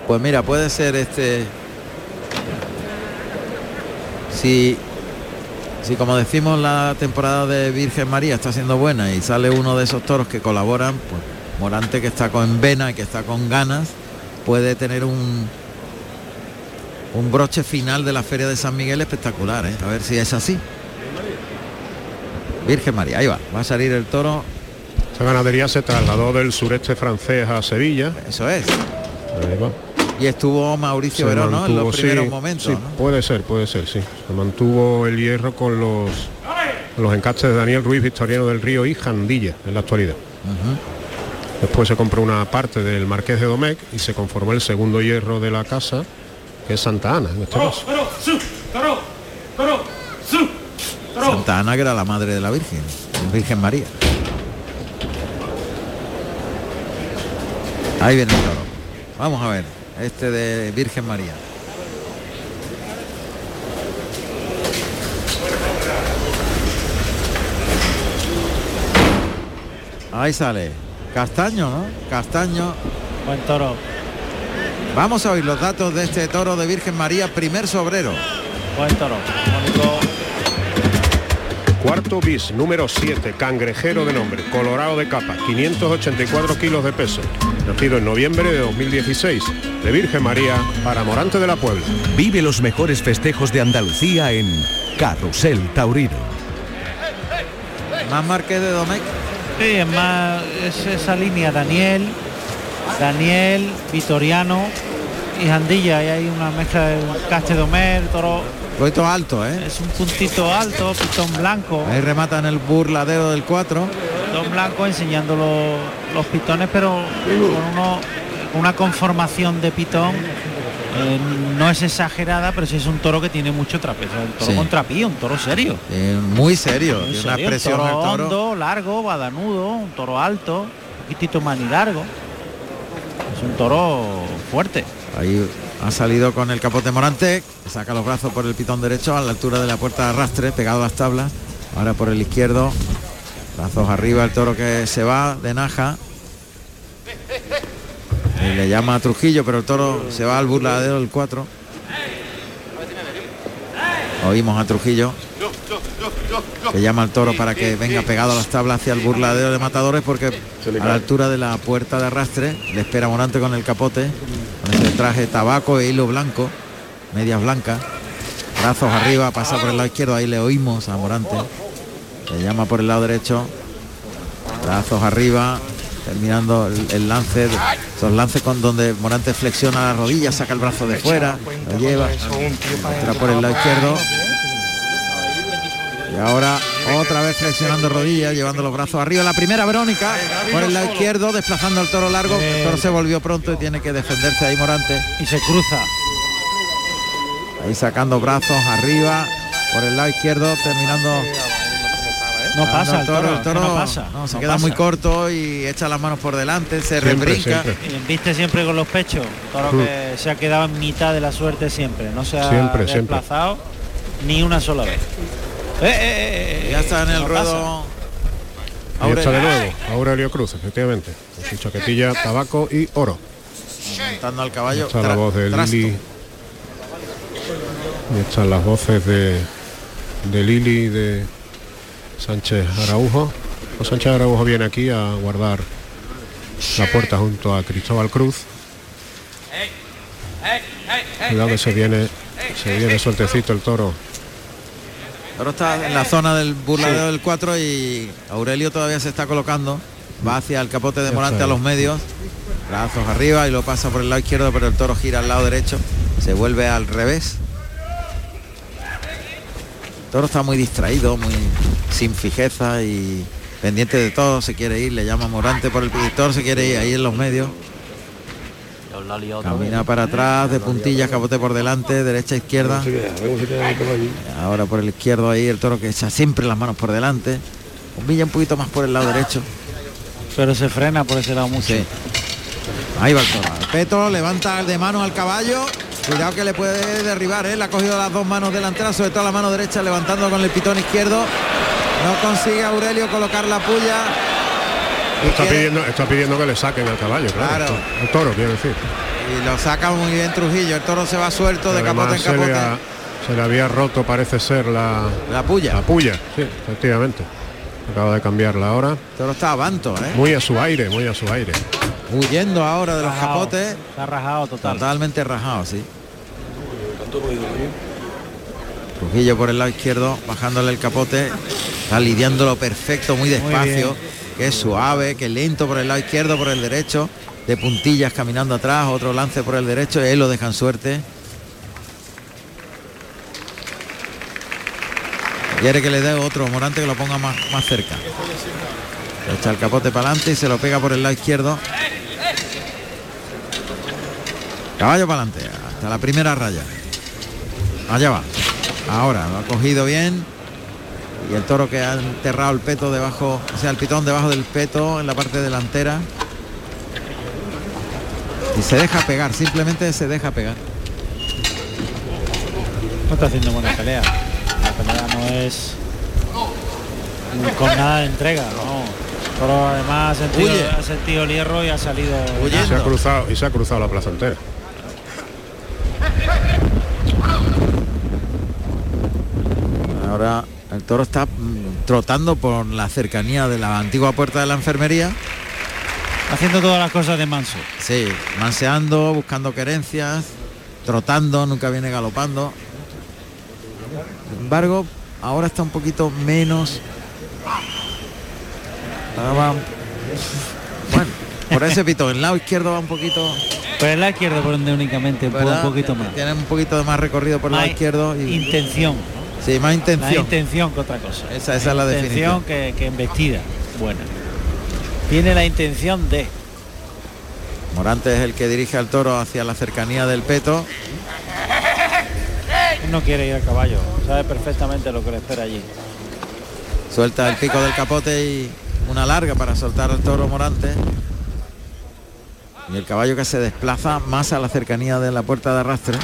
Pues mira, puede ser este. Si, si como decimos la temporada de Virgen María está siendo buena y sale uno de esos toros que colaboran, pues Morante que está con vena y que está con ganas, puede tener un un broche final de la Feria de San Miguel espectacular, ¿eh? a ver si es así. Virgen María, ahí va, va a salir el toro, Esta ganadería se trasladó del sureste francés a Sevilla. eso es. Ahí va. Y estuvo Mauricio Se Verón, ¿no? En los sí, primeros momentos. sí, ¿no? puede ser, puede ser, sí. Se mantuvo el hierro con los los encastes de Daniel Ruiz, Victoriano del Río y Jandilla en la actualidad. Después se compró una parte del Marqués de Domecq y se conformó el segundo hierro de la casa, que es Santa Ana en este caso. Santa Ana, que era la madre de la Virgen, Virgen María. Ahí viene el toro. Vamos a ver, este de Virgen María. Ahí sale. Castaño, ¿no? Castaño. Buen toro. Vamos a oír los datos de este toro de Virgen María, primer sobrero. Buen toro. Cuarto bis, número 7, cangrejero de nombre, colorado de capa, 584 kilos de peso. Nacido en noviembre de 2016, de Virgen María para Morante de la Puebla. Vive los mejores festejos de Andalucía en Carrusel Taurino. Más Marqués de Domecq. Sí, es más es esa línea Daniel, Daniel, Vitoriano y Jandilla. Y hay una mezcla de Castedomer, toro. Poquito alto, ¿eh? Es un puntito alto, pitón blanco. Ahí remata en el burladero del 4. Pitón blanco enseñando los, los pitones, pero con uno, una conformación de pitón. eh, no es exagerada, pero sí es un toro que tiene mucho trapezo. Un toro Sí. con trapío, un toro serio. Eh, muy serio. Muy una serio, un toro el toro. hondo, largo, badanudo, un toro alto, un poquitito largo. Es un toro fuerte. Ahí ha salido con el capote Morante, saca los brazos por el pitón derecho a la altura de la puerta de arrastre, pegado a las tablas. Ahora por el izquierdo, brazos arriba, el toro que se va de Naja. Y le llama a Trujillo, pero el toro se va al burladero del 4. Oímos a Trujillo que llama al toro para que venga pegado a las tablas hacia el burladero de matadores porque a la altura de la puerta de arrastre le espera Morante con el capote, traje tabaco e hilo blanco, medias blancas, brazos arriba, pasa por el lado izquierdo, ahí le oímos a Morante, le llama por el lado derecho, brazos arriba, terminando el, lance, esos lances con donde Morante flexiona la rodilla, saca el brazo de fuera, lo lleva, entra por el lado izquierdo. Y ahora otra vez flexionando rodillas, llevando los brazos arriba. La primera Verónica por el lado izquierdo, desplazando al toro largo. El toro se volvió pronto y tiene que defenderse ahí Morante. Y se cruza. Ahí sacando brazos arriba por el lado izquierdo, terminando. No pasa el toro, el toro no pasa. no, se no queda pasa. muy corto y echa las manos por delante, se Siempre, rebrinca. siempre. Y Viste siempre con los pechos. Toro que se ha quedado en mitad de la suerte siempre. No se ha Siempre, siempre. desplazado ni una sola vez. Eh, eh, eh, eh, Ya está en el ruedo. Ahí está de Aurelio, nuevo, Aurelio Cruz, efectivamente. Con su chaquetilla, tabaco y oro. montando al caballo. Está la voz de. Lili. Y están las voces de, de Lili y de Sánchez Araujo. Pues Sánchez Araujo viene aquí a guardar la puerta junto a Cristóbal Cruz. Cuidado que se viene, se viene sueltecito el toro. Ahora está en la zona del burladero del 4 y Aurelio todavía se está colocando. Va hacia el capote de Morante a los medios. Brazos arriba y lo pasa por el lado izquierdo, pero el toro gira al lado derecho. Se vuelve al revés. El toro está muy distraído, muy sin fijeza y pendiente de todo. Se quiere ir, le llama Morante por el pintor, se quiere ir ahí en los medios. Camina para atrás, de puntillas, capote por delante, derecha, izquierda. Ahora por el izquierdo ahí el toro que echa siempre las manos por delante. Humilla un poquito más por el lado derecho. Pero se frena por ese lado mucho. Sí. Ahí va el toro. El peto levanta de mano al caballo. Cuidado que le puede derribar, ¿eh? Le ha cogido las dos manos delanteras, sobre todo la mano derecha, levantando con el pitón izquierdo. No consigue Aurelio colocar la puya. Está pidiendo, está pidiendo que le saquen al caballo, claro. Claro. El toro, quiero decir. y lo saca muy bien Trujillo. El toro se va suelto de capote en se, le capote. ha- se le había roto, parece ser la, La puya. la puya. Sí, efectivamente. Acaba de cambiarla ahora. El toro está a vanto, ¿eh? Muy a su aire, muy a su aire. Huyendo ahora de los capotes. Está rajado total. Totalmente rajado, sí. Trujillo por el lado izquierdo, bajándole el capote, está lidiándolo perfecto, muy despacio, que es suave, que es lento por el lado izquierdo, por el derecho, de puntillas caminando atrás, otro lance por el derecho, y él lo dejan suerte. Quiere que le dé otro Morante que lo ponga más, más cerca. Echa el capote para adelante y se lo pega por el lado izquierdo. Caballo para adelante, hasta la primera raya. Allá va. Ahora lo ha cogido bien. Y el toro que ha enterrado el peto debajo, o sea, el pitón debajo del peto en la parte delantera. Y se deja pegar, simplemente se deja pegar. No está haciendo buena pelea. La pelea no es con nada de entrega, no. Pero además ha sentido, ha sentido el hierro y ha salido. Huyendo. Se ha cruzado y se ha cruzado la plaza entera. Ahora toro está mm, trotando por la cercanía de la antigua puerta de la enfermería. Haciendo todas las cosas de manso. Sí, manseando, buscando querencias, trotando, nunca viene galopando. Sin embargo, ahora está un poquito menos. Va- Bueno, por ese pitón, el lado izquierdo va un poquito. Pero el lado izquierdo por donde únicamente un, poquito más. Tiene un poquito de más recorrido por el lado izquierdo. Y, Intención. Sí, más Más intención. intención que otra cosa. Esa, esa es la definición. que, que embestida. Buena. Tiene la intención de. Morante es el que dirige al toro hacia la cercanía del peto. No quiere ir a caballo. Sabe perfectamente lo que le espera allí. Suelta el pico del capote y una larga para soltar al toro Morante. Y el caballo que se desplaza más a la cercanía de la puerta de arrastre.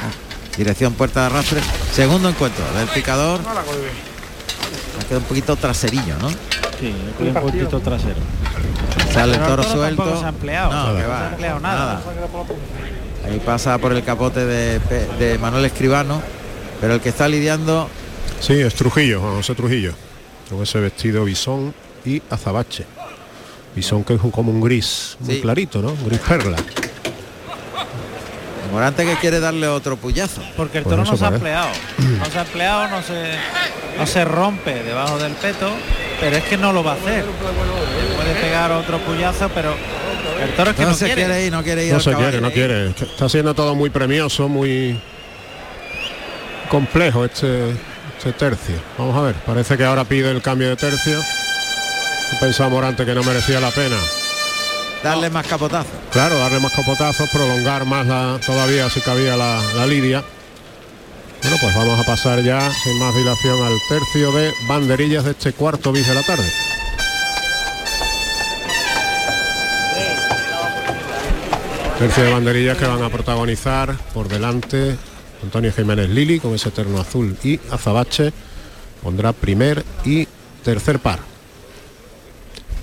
Dirección puerta de arrastre. Segundo encuentro del picador. Ha quedado un poquito traserillo, ¿no? Sí, un poquito trasero. Sale el toro suelto. se ha empleado. No, se ha empleado nada. Ahí pasa por el capote de, de Manuel Escribano. Pero el que está lidiando Sí, es Trujillo, José Trujillo. Con ese vestido bisón y azabache. Bisón que es como un gris, muy Sí. clarito, ¿no? Un gris perla. Morante que quiere darle otro puyazo. Porque el toro eso no se ha empleado. No se ha empleado, no se, no se rompe debajo del peto, pero es que no lo va a hacer. Puede pegar otro puyazo, pero el toro es que no, no, se quiere. quiere ir, no quiere ir No al se caballo. quiere, no quiere. Está siendo todo muy premioso, muy complejo este, este tercio. Vamos a ver, parece que ahora pide el cambio de tercio. Pensaba Morante que no merecía la pena. Darle más capotazo. Claro, darle más copotazos, prolongar más la, todavía si cabía la, la lidia. Bueno, pues vamos a pasar ya sin más dilación al tercio de banderillas de este cuarto bis de la tarde. Tercio de banderillas que van a protagonizar por delante Antonio Jiménez Lili con ese terno azul y azabache. Pondrá primer y tercer par.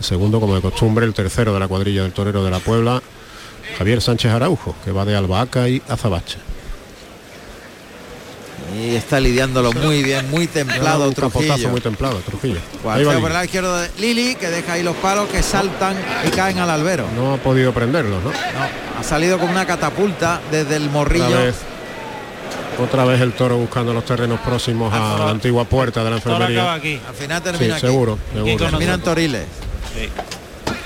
El segundo, como de costumbre, el tercero de la cuadrilla del torero de la Puebla, Javier Sánchez Araujo, que va de albahaca y azabache. Y está lidiándolo muy bien, muy templado un capotazo Trujillo. muy templado, Trujillo. Ahí Guanteo va por lado izquierdo de Lili, que deja ahí los palos que saltan y caen al albero. No ha podido prenderlos, ¿no? No, ha salido como una catapulta desde el morrillo. Otra vez, otra vez el toro buscando los terrenos próximos a la antigua puerta de la enfermería. aquí. Al final Sí, termina aquí. seguro, Aquí seguro. con Termina en Toriles. Sí.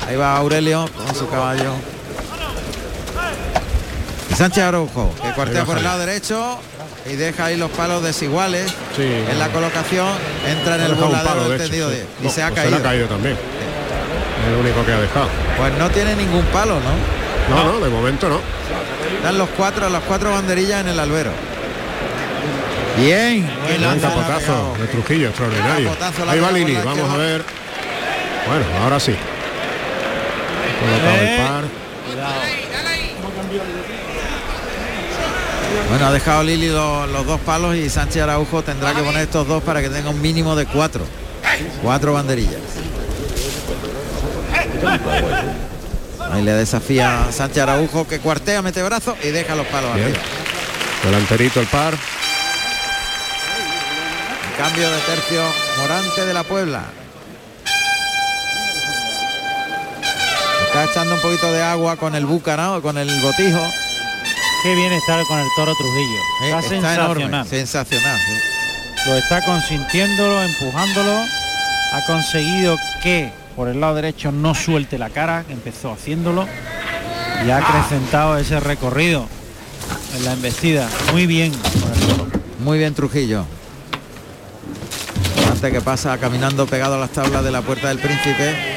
Ahí va Aurelio con su caballo. Y Sánchez Araujo, que cuartea por el lado derecho y deja ahí los palos desiguales Sí. en la colocación. Entra en el palo, del de hecho, tendido sí. 10 y No, se ha pues caído. le ha caído también. Es el único que ha dejado. Pues no tiene ningún palo, ¿no? No, no, de momento no. Están los cuatro, las cuatro banderillas en el albero. Bien, ha capotazo de Trujillo, extraordinario. Ahí va la vamos a ver. Bueno, ahora sí. Colocado el par. Bueno, ha dejado Lili lo- los dos palos y Sánchez Araujo tendrá que poner estos dos para que tenga un mínimo de cuatro. Cuatro banderillas. Ahí le desafía Sánchez Araujo que cuartea, mete brazo y deja los palos Bien. arriba. Delanterito el par. Cambio de tercio Morante de la Puebla. Está echando un poquito de agua con el búcaro, con el botijo. Qué bien estar con el toro Trujillo. Eh, Está, está sensacional. enorme, sensacional. sí. Lo está consintiéndolo, empujándolo. Ha conseguido que por el lado derecho no suelte la cara, que empezó haciéndolo. Y ha acrecentado ese recorrido en la embestida. Muy bien con el toro. Muy bien Trujillo. Antes que pasa caminando pegado a las tablas de la puerta del príncipe.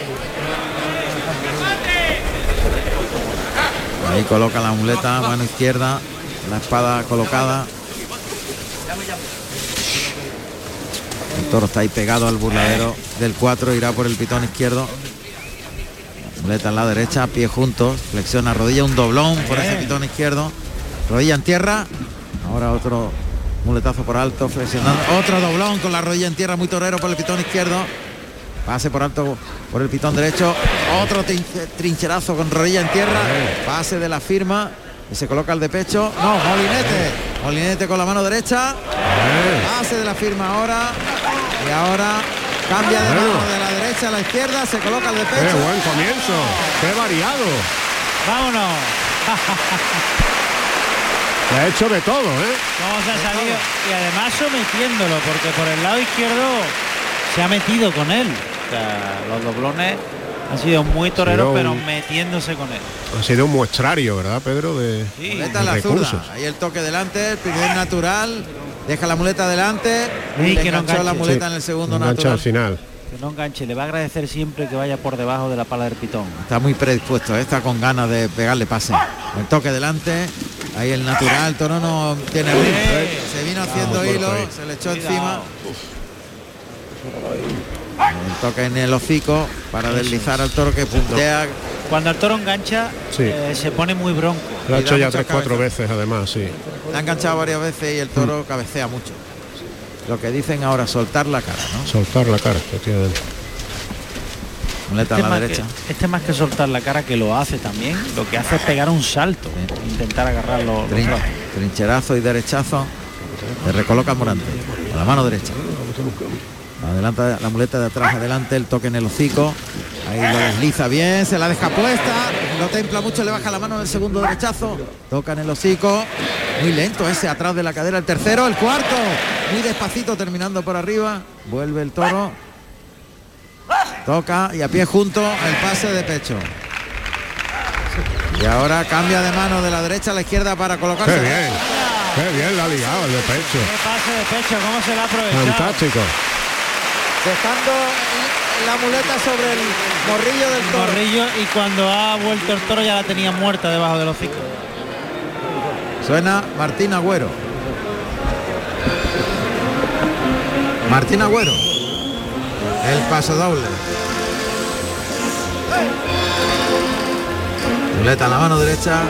Ahí coloca la muleta, mano izquierda, la espada colocada. El toro está ahí pegado al burladero del 4, irá por el pitón izquierdo. Muleta en la derecha, pie juntos, flexiona rodilla, un doblón por ese pitón izquierdo. Rodilla en tierra. Ahora otro muletazo por alto, flexionando. Otro doblón con la rodilla en tierra, muy torero por el pitón izquierdo. Pase por alto por el pitón derecho. Otro trinche- trincherazo con rodilla en tierra. Pase de la firma. Y se coloca el de pecho. No, Molinete. Molinete con la mano derecha. Pase de la firma ahora. Y ahora Cambia de mano de la derecha a la izquierda, se coloca el de ¡Qué pecho. buen comienzo! ¡Qué variado! Vámonos. Le ha hecho de todo, ¿eh? ¿Cómo se ha salido? Y además sometiéndolo, porque por el lado izquierdo se ha metido con él. Sea, los doblones han sido muy toreros, sido pero un- metiéndose con él. Ha sido un muestrario, ¿verdad, Pedro? De, Sí. Muleta en de la recursos. zurda. Ahí el toque delante, el primer natural. Deja la muleta delante. Sí, que no enganchó la enganche. muleta Sí, en el segundo engancha natural. al final. Que no enganche, le va a agradecer siempre que vaya por debajo de la pala del pitón. Está muy predispuesto, ¿eh? está con ganas de pegarle pase. El toque delante, ahí el natural, Toro no tiene. Eh. Se vino haciendo hilo, se le echó Cuidado. encima. El toque en el hocico para deslizar al toro que puntea. Cuando el toro engancha, Sí. eh, se pone muy bronco. Lo ha hecho ya tres, cuatro veces, además, sí. Le ha enganchado varias veces y el toro cabecea mucho. Lo que dicen ahora, soltar la cara, ¿no? Soltar la cara, efectivamente. Muleta a Este la más, derecha. que, este más que soltar la cara, que lo hace también, lo que hace es pegar un salto, intentar agarrar los, Trin- trincherazo y derechazo. Le recoloca Morante. A la mano derecha. Adelanta la muleta de atrás, adelante, el toque en el hocico. Ahí lo desliza bien, se la deja puesta. Lo templa mucho, le baja la mano en el segundo derechazo. Toca en el hocico. Muy lento ese atrás de la cadera. El tercero, el cuarto. Muy despacito terminando por arriba. Vuelve el toro. Toca y a pie junto el pase de pecho. Y ahora cambia de mano de la derecha a la izquierda para colocarse. ¡Qué bien! ¡Qué bien la ha ligado el de pecho! Qué pase de pecho, cómo se la ha aprovechado. Fantástico. Dejando la muleta sobre el morrillo del toro. Y cuando ha vuelto el toro ya la tenía muerta debajo del hocico. Suena Martín Agüero. Martín Agüero. El paso doble. Muleta en la mano derecha.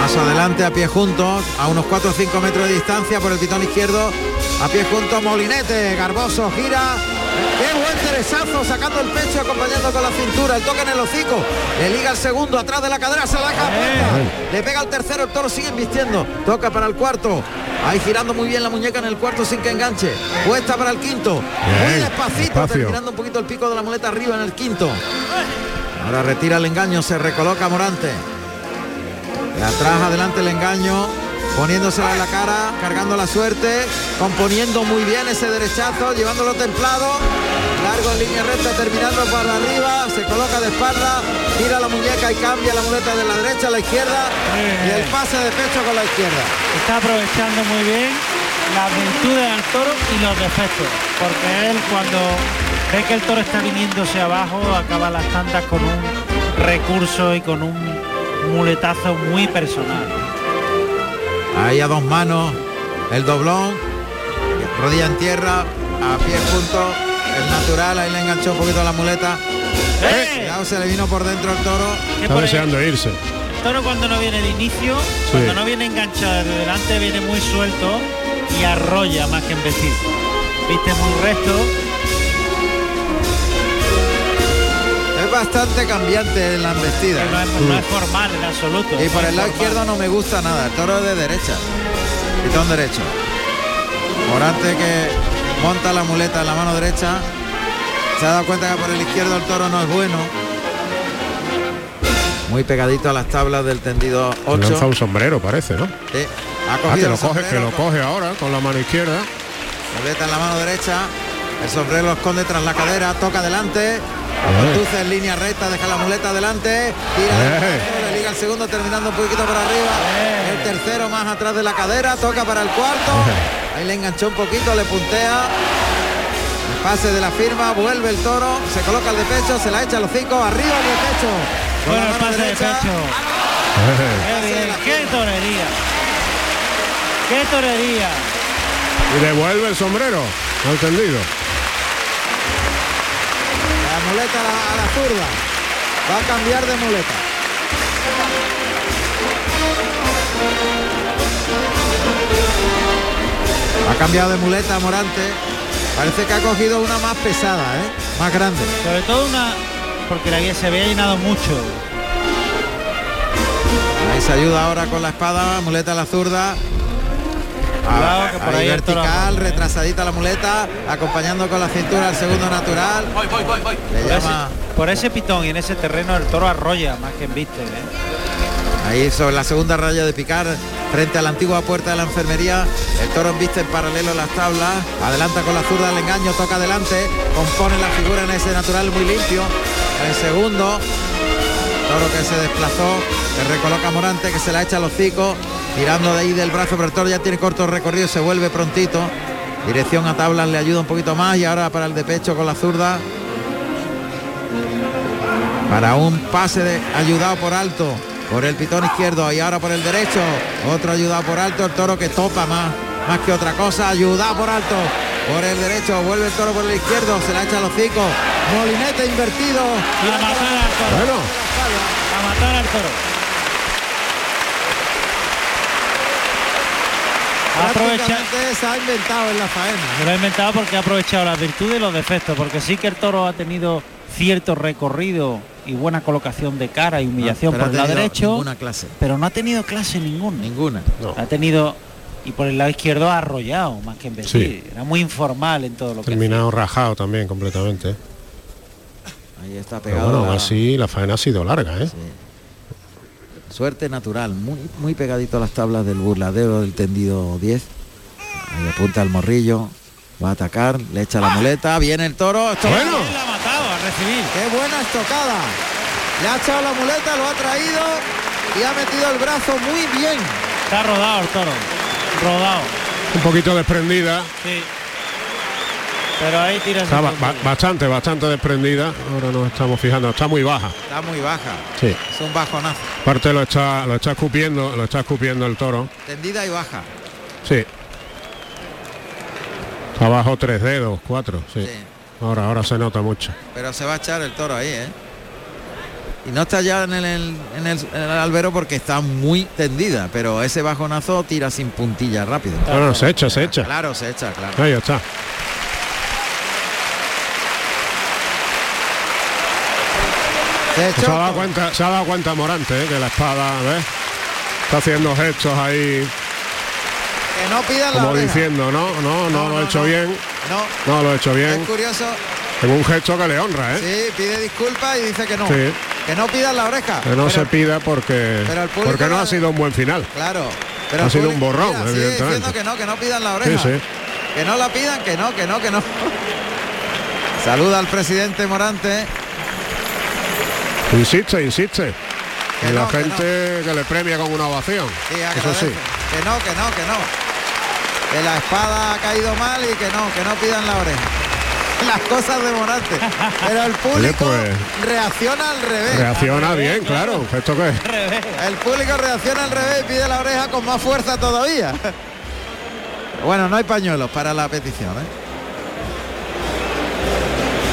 Paso adelante a pie junto, a unos 4 o 5 metros de distancia por el pitón izquierdo. A pie junto, Molinete, Garboso, gira. Qué buen derechazo, sacando el pecho, acompañando con la cintura, el toque en el hocico. Le liga el segundo, atrás de la cadera, se la puesta. Le pega el tercero, el toro sigue invistiendo. Toca para el cuarto. Ahí girando muy bien la muñeca en el cuarto sin que enganche. Puesta para el quinto. Muy despacito, terminando un poquito el pico de la muleta arriba en el quinto. Ahora retira el engaño, se recoloca Morante. De atrás adelante el engaño, poniéndosela en la cara, cargando la suerte, componiendo muy bien ese derechazo, llevándolo templado, largo en línea recta, terminando para arriba, se coloca de espalda, tira la muñeca y cambia la muleta de la derecha a la izquierda y el pase de pecho con la izquierda. Está aprovechando muy bien las virtudes del toro y los defectos. Porque él cuando ve que el toro está viniéndose abajo, acaba las tantas con un recurso y con un muletazo muy personal. Ahí a dos manos, el doblón, rodilla en tierra, a pie junto, el natural, ahí le enganchó un poquito la muleta. ¡Eh! Cuidado, se le vino por dentro el toro. Que Está deseando irse. el toro cuando no viene de inicio, cuando no viene enganchado desde delante, viene muy suelto y arrolla más que embestir. Viste muy recto, bastante cambiante en la embestida. que no es, no es formal en absoluto. Y por no el lado formal. izquierdo no me gusta nada. El toro es de derecha. Pitón derecho. Morante que monta la muleta en la mano derecha. Se ha dado cuenta que por el izquierdo el toro no es bueno. Muy pegadito a las tablas del tendido Le lanza 8. un sombrero, parece, ¿no? Sí. Ha Ah, cogido que lo coge, que lo con- coge ahora con la mano izquierda. Muleta en la mano derecha. El sombrero lo esconde tras la cadera. Toca adelante. Conduce en línea recta. Deja la muleta adelante. Tira del Eh. le liga el segundo terminando un poquito por arriba. El tercero más atrás de la cadera. Toca para el cuarto. Ahí le enganchó un poquito. Le puntea. El pase de la firma. Vuelve el toro. Se coloca el de pecho. Se la echa a los cinco. Arriba el de pecho. Con Bueno, la el mano pase de pecho. Qué qué torería. Qué torería. Y devuelve el sombrero. No entendido. Muleta a la, a la zurda. Va a cambiar de muleta. Ha cambiado de muleta Morante. Parece que ha cogido una más pesada, ¿eh? Más grande. Sobre todo una, porque la guía se había llenado mucho. Ahí se ayuda ahora con la espada, muleta a la zurda. Cuidado, que por Ahí vertical, retrasadita la muleta, acompañando con la cintura al segundo natural. Le Por ese, llama por ese pitón y en ese terreno el toro arrolla más que embiste. ¿eh? ahí sobre la segunda raya de picar, frente a la antigua puerta de la enfermería. El toro viste en paralelo las tablas, adelanta con la zurda el engaño, toca adelante, compone la figura en ese natural muy limpio. El segundo, toro que se desplazó, que recoloca a Morante, que se la echa a los hocico, tirando de ahí del brazo, toro ya tiene corto recorrido, se vuelve prontito. Dirección a tablas le ayuda un poquito más y ahora para el de pecho con la zurda. Para un pase de, ayudado por alto por el pitón izquierdo y ahora por el derecho. Otro ayudado por alto, el toro que topa más, más que otra cosa, ayudado por alto. Por el derecho, vuelve el toro por el izquierdo, se la echa a los hocico. Molinete invertido. A matar al toro. Bueno, A matar al toro. Aprovecha, se ha inventado en la faena. lo he inventado porque ha aprovechado las virtudes y los defectos, porque sí que el toro ha tenido cierto recorrido y buena colocación de cara y humillación Pero por ha el lado derecho, clase. pero no ha tenido clase ninguna. Ninguna. no. Ha tenido y por el lado izquierdo ha arrollado más que embestir. Era muy informal en todo lo que terminado rajado también completamente. Ahí está Pero pegado. bueno, la- así la faena ha sido larga, ¿eh? Suerte natural, muy, muy pegadito a las tablas del burladero del tendido 10. Ahí apunta el morrillo, va a atacar, le echa la muleta, viene el toro. esto- Bueno. La ha matado a recibir. ¡Qué buena estocada! Le ha echado la muleta, lo ha traído y ha metido el brazo muy bien. Está rodado el toro. Rodado. Un poquito desprendida. Sí. Pero ahí tira Está ba- ba- bastante, bastante desprendida. Ahora nos estamos fijando. Está muy baja. Está muy baja, Sí. es un bajonazo. Aparte lo está, lo está escupiendo, lo está escupiendo el toro. Tendida y baja. Sí. Está abajo tres dedos, cuatro, sí. Sí. Ahora, ahora se nota mucho. Pero se va a echar el toro ahí, ¿eh? Y no está ya en el, en el, en el albero porque está muy tendida, pero ese bajonazo tira sin puntilla rápido. Bueno, se echa, se echa. Claro, se echa, claro. Ahí está. Se ha dado cuenta, se ha dado cuenta Morante, ¿eh? que la espada, ¿ves? Está haciendo gestos ahí, Que no pidan la como oreja. diciendo, no, no, no, lo he hecho bien, No, no lo he hecho es bien. curioso. En un gesto que le honra, ¿eh? Sí, pide disculpas y dice que no. Sí. Que no pidan la oreja. Que no Pero- se pida porque, porque no ha sido un buen final. Claro. Pero Ha sido público- un borrón, mira, evidentemente. que no, que no pidan la Sí, oreja. sí. Que no la pidan, que no, que no, que no. Saluda al presidente Morante. Insiste, insiste. Que y la que gente que le premia con una ovación. Sí, Eso sí. Que no, que no, que no. Que la espada ha caído mal y que no, que no pidan la oreja. Las cosas de Morante. Pero el público pues, reacciona al revés. Reacciona bien, claro. ¿Esto qué es? El público reacciona al revés y pide la oreja con más fuerza todavía. Bueno, no hay pañuelos para la petición. ¿eh?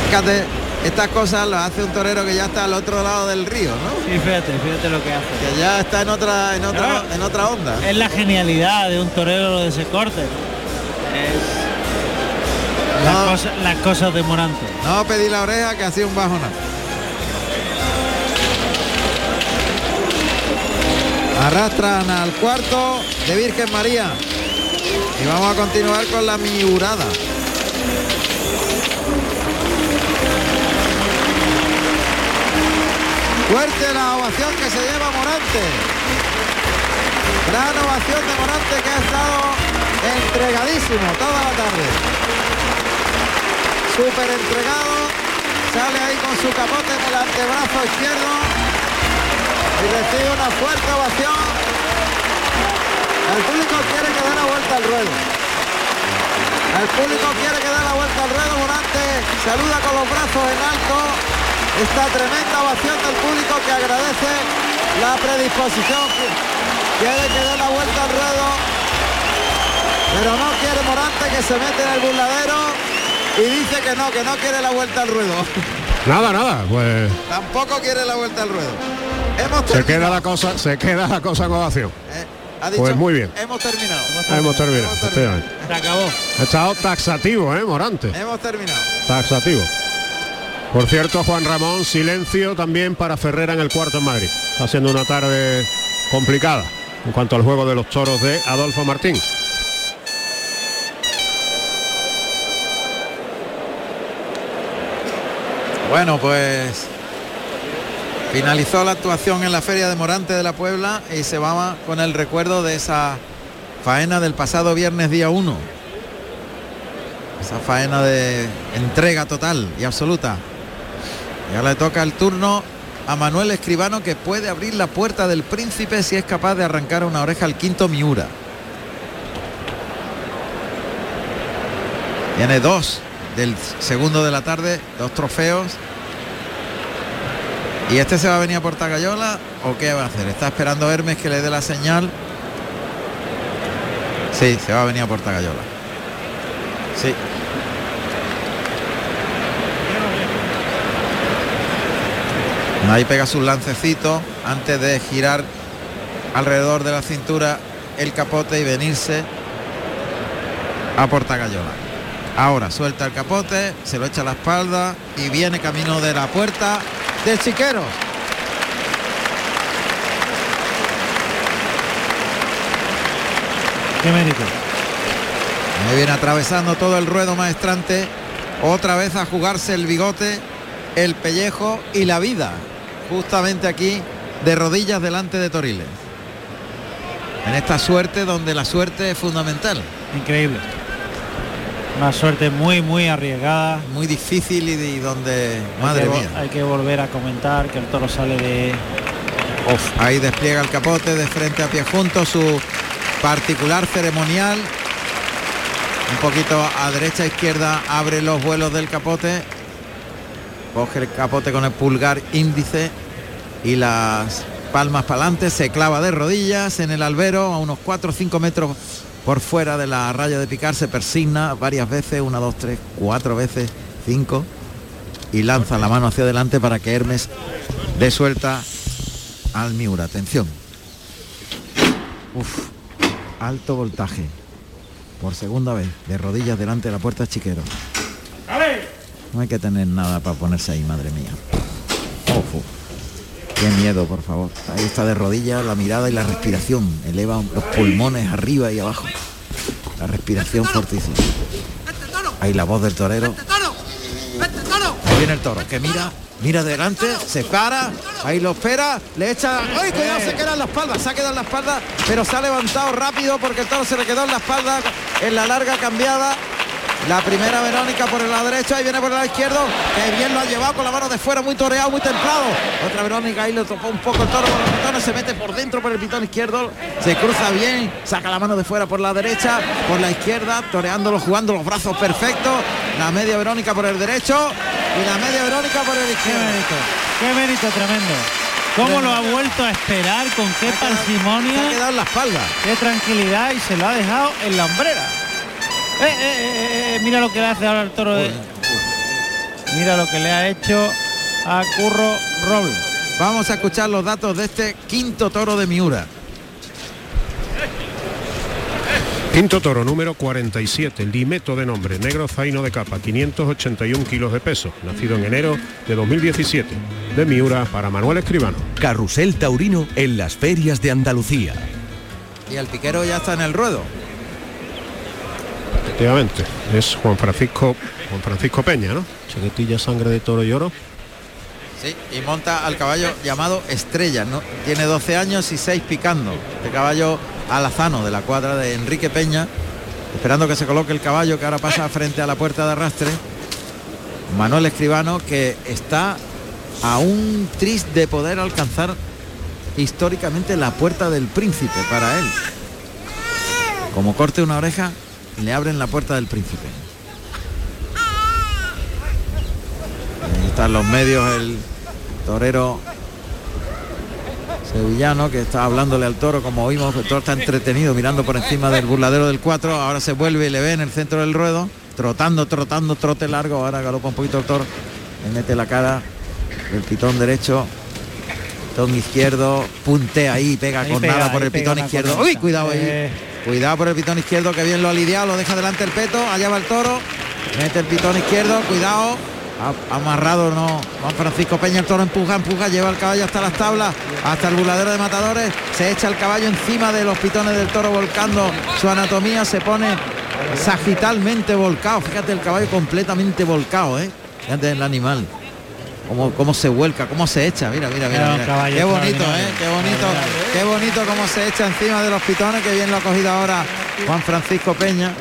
Fíjate, estas cosas las hace un torero que ya está al otro lado del río, ¿no? Sí, fíjate, fíjate lo que hace. Que ya está en otra, en otra, Claro. en otra onda. Es la genialidad de un torero de ese corte. Es las, No. cosas, las cosas de Morante. No pedí la oreja que hacía un bajonazo. Arrastran al cuarto de Virgen María. Y vamos a continuar con la miurada. Fuerte la ovación que se lleva Morante. Gran ovación de Morante que ha estado entregadísimo toda la tarde súper entregado, sale ahí con su capote en el antebrazo izquierdo y recibe una fuerte ovación. El público quiere que dé la vuelta al ruedo. El público quiere que dé la vuelta al ruedo. Morante saluda con los brazos en alto esta tremenda ovación del público que agradece la predisposición. Quiere que dé la vuelta al ruedo. Pero no quiere Morante que se mete en el burladero y dice que no, que no quiere la vuelta al ruedo. Nada, nada, pues Tampoco quiere la vuelta al ruedo. Hemos se queda terminado. la cosa, se queda la cosa con ovación. Eh, ha dicho, Pues muy bien. Hemos terminado. Hemos terminado, Hemos efectivamente. Se acabó. Ha estado taxativo, ¿eh, Morante? Hemos terminado. Taxativo. Por cierto, Juan Ramón, silencio también para Ferrera en el cuarto en Madrid. Está siendo una tarde complicada en cuanto al juego de los toros de Adolfo Martín. Bueno, pues finalizó la actuación en la Feria de Morante de la Puebla y se va con el recuerdo de esa faena del pasado viernes día 1. Esa faena de entrega total y absoluta ya le toca el turno a Manuel Escribano que puede abrir la puerta del príncipe si es capaz de arrancar una oreja al quinto Miura. Tiene dos del segundo de la tarde, dos trofeos. ¿Y este se va a venir a Portagayola o qué va a hacer? Está esperando Hermes que le dé la señal. Sí, se va a venir a Portagayola. Sí. Ahí pega sus lancecitos antes de girar alrededor de la cintura el capote y venirse a Portagayola. Ahora suelta el capote, se lo echa a la espalda y viene camino de la puerta del chiquero. Qué mérito. Ahí viene atravesando todo el ruedo maestrante. Otra vez a jugarse el bigote, el pellejo y la vida. Justamente aquí de rodillas delante de Toriles. En esta suerte donde la suerte es fundamental. Increíble. Una suerte muy, muy arriesgada. Muy difícil y, y donde, Hay madre que mía. Hay que volver a comentar que el toro sale de ahí despliega el capote de frente a pie junto, su particular ceremonial. Un poquito a derecha izquierda abre los vuelos del capote. Coge el capote con el pulgar índice y las palmas para adelante. Se clava de rodillas en el albero a unos 4 o 5 metros por fuera de la raya de picar. Se persigna varias veces, una, dos, tres, cuatro veces, cinco. Y lanza la mano hacia adelante para que Hermes dé suelta al Miura. Atención. Uf, alto voltaje. Por segunda vez, de rodillas delante de la puerta chiquero. No hay que tener nada para ponerse ahí, madre mía. Uf. Qué miedo, por favor. Ahí está de rodillas, la mirada y la respiración. Eleva los pulmones arriba y abajo. La respiración fortísima. Ahí la voz del torero. Ahí viene el toro, que mira, mira adelante, se para, ahí lo espera, le echa. ¡Ay, cuidado! Se queda en la espalda, se ha quedado en la espalda, pero se ha levantado rápido porque el toro se le quedó en la espalda en la larga cambiada. La primera Verónica por el lado derecho, ahí viene por el lado izquierdo, que bien lo ha llevado con la mano de fuera, muy toreado, muy templado. Otra Verónica, ahí lo topó un poco el toro con los pitones, se mete por dentro por el pitón izquierdo, se cruza bien, saca la mano de fuera por la derecha, por la izquierda, toreándolo, jugando los brazos perfectos. La media Verónica por el derecho y la media Verónica por el Qué izquierdo. mérito, qué mérito tremendo. ¿Cómo lo ha vuelto a esperar? ¿Con qué Se ha parsimonia? quedado en la espalda. Qué tranquilidad y se lo ha dejado en la hombrera. Eh, eh, eh, mira lo que le hace ahora el toro. de- Mira lo que le ha hecho a Curro Robles. Vamos a escuchar los datos de este quinto toro de Miura. Quinto toro número 47, Limeto de nombre, negro zaino de capa, 581 kilos de peso, nacido en enero de 2017, de Miura para Manuel Escribano. Carrusel Taurino en las ferias de Andalucía. Y el piquero ya está en el ruedo. Efectivamente, es Juan Francisco, Juan Francisco Peña, ¿no? Chaquetilla sangre de toro y oro. Sí, y monta al caballo llamado Estrella, ¿no? Tiene 12 años y 6 picando. Este caballo alazano de la cuadra de Enrique Peña, esperando que se coloque el caballo que ahora pasa frente a la puerta de arrastre. Manuel Escribano que está a un tris de poder alcanzar históricamente la puerta del príncipe para él. Como corte una oreja, le abren la puerta del príncipe. Ahí están los medios, el torero sevillano que está hablándole al toro, como oímos, el toro está entretenido mirando por encima del burladero del 4, ahora se vuelve y le ve en el centro del ruedo, trotando, trotando, trote largo, ahora galopa un poquito el toro, le mete la cara del pitón derecho, pitón izquierdo, puntea ahí, pega Ahí con pega, nada por el pitón izquierdo. Uy, cuidado ahí. Eh. Cuidado por el pitón izquierdo que bien lo ha lidiado, lo deja delante el peto, allá va el toro, mete el pitón izquierdo, cuidado, amarrado no, Juan Francisco Peña, el toro empuja, empuja, lleva el caballo hasta las tablas, hasta el burladero de matadores, se echa el caballo encima de los pitones del toro volcando su anatomía, se pone sagitalmente volcado, fíjate el caballo completamente volcado, ¿eh? fíjate el animal, Cómo, cómo se vuelca, cómo se echa, mira, mira, mira. Caballo Qué bonito. ¿eh? Qué bonito, qué bonito cómo se echa encima de los pitones, que bien lo ha cogido ahora Juan Francisco Peña.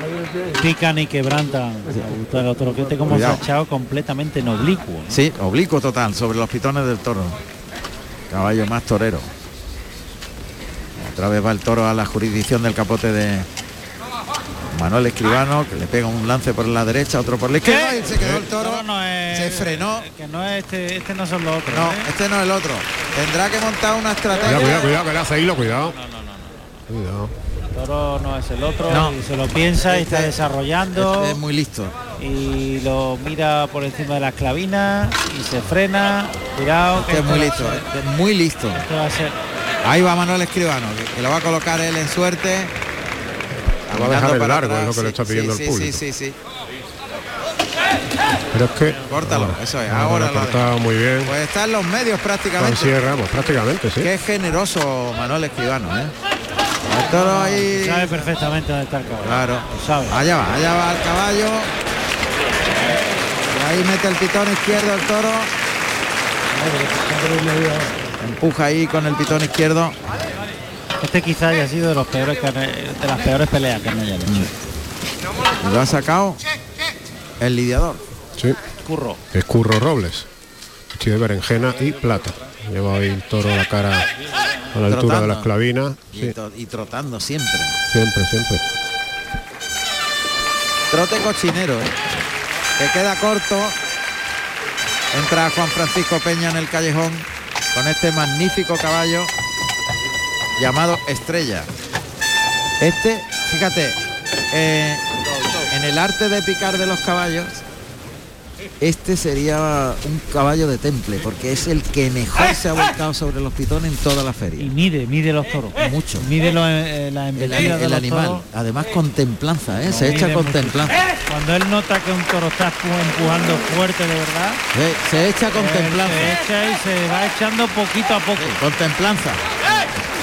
Pican y quebrantan. El como se ha echado completamente en oblicuo. ¿no? Sí, oblicuo total sobre los pitones del toro. Caballo más torero. Otra vez va el toro a la jurisdicción del capote de Manuel Escribano, que le pega un lance por la derecha, otro por la izquierda y se quedó el toro. Toro no es- se frenó. Que no es este, este no son los otros. No, ¿eh? este no es el otro. Tendrá que montar una Cuidado, estrategia. cuidado, cuidado, que le hace hilo, cuidado. No, no, no, no. Cuidado. El toro no es el otro No. y se lo piensa y está Este- desarrollando Este es muy listo. y lo mira por encima de las clavinas y se frena. Cuidado, que Este es muy listo, este es muy listo. va a ser Ahí va Manuel Escribano, que, que lo va a colocar él en suerte. Lo va a dejar para largo, atrás, es lo que le sí, está pidiendo sí, el público. Sí, sí, sí. Pero es que. Córtalo, eso es, ahora lo lo ha cortado muy bien. Pues está en los medios prácticamente. Pues prácticamente, sí. Qué generoso Manuel Escribano, ¿eh? El toro ahí. sabe perfectamente dónde está el caballo. Claro. Sabe. Allá va, allá va el caballo. Y ahí mete el pitón izquierdo el toro. Empuja ahí con el pitón izquierdo. Este quizá haya sido de los peores que han- de las peores peleas que me hayan hecho. Lo ha sacado el lidiador. Sí. Curro. Es Curro Robles. Vestido de berenjena y plata. Lleva ahí el toro a la cara a la altura de las clavinas. Y, Sí, to- y trotando siempre. siempre, siempre. Trote cochinero, ¿eh? que queda corto. Entra Juan Francisco Peña en el callejón con este magnífico caballo llamado Estrella. Este, fíjate, eh, en el arte de picar de los caballos, este sería un caballo de temple, porque es el que mejor se ha volcado sobre los pitones en toda la Y feria. mide, mide los toros. Mucho. Mide eh, la El, embestida de el los animal, toros. además con templanza, ¿eh? se echa con mucho. templanza. Cuando él nota que un toro está empu- empujando fuerte de verdad, Se, se echa con templanza. se echa y se va echando poquito a poco. Con templanza.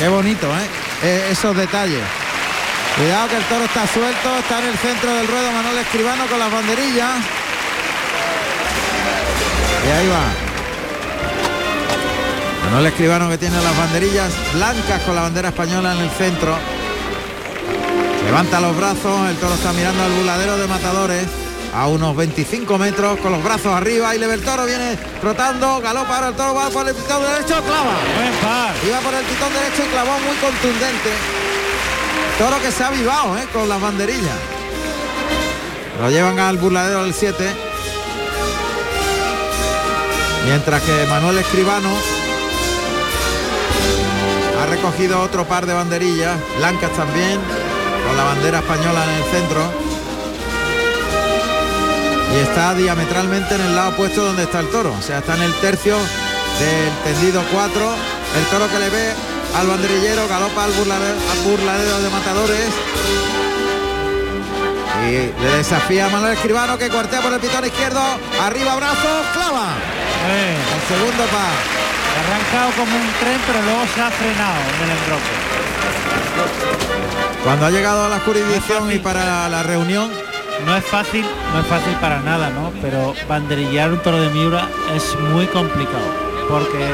Qué bonito, ¿eh? Eh, Esos detalles. Cuidado que el toro está suelto, está en el centro del ruedo Manuel Escribano con las banderillas. Y ahí va. Manuel Escribano que tiene las banderillas blancas con la bandera española en el centro. Levanta los brazos, el toro está mirando al buladero de matadores a unos 25 metros con los brazos arriba y le ve el toro, viene trotando, galopa ahora el toro, va por el pitón derecho, clava. Buen par. Iba por el pitón derecho y clavó muy contundente. Toro que se ha avivado ¿eh? con las banderillas. Lo llevan al burladero del 7. Mientras que Manuel Escribano ha recogido otro par de banderillas, blancas también, con la bandera española en el centro. Y está diametralmente en el lado opuesto donde está el toro. O sea, está en el tercio del tendido 4. El toro que le ve al banderillero galopa al burladero, al burladero de matadores. Y le desafía a Manuel Escribano que cuartea por el pitón izquierdo. Arriba brazos, clava. Eh, El segundo ha arrancado como un tren, pero luego se ha frenado en el embroque. Cuando ha llegado a la jurisdicción y para la reunión, No es fácil, no es fácil para nada, ¿no? Pero banderillar un toro de Miura es muy complicado porque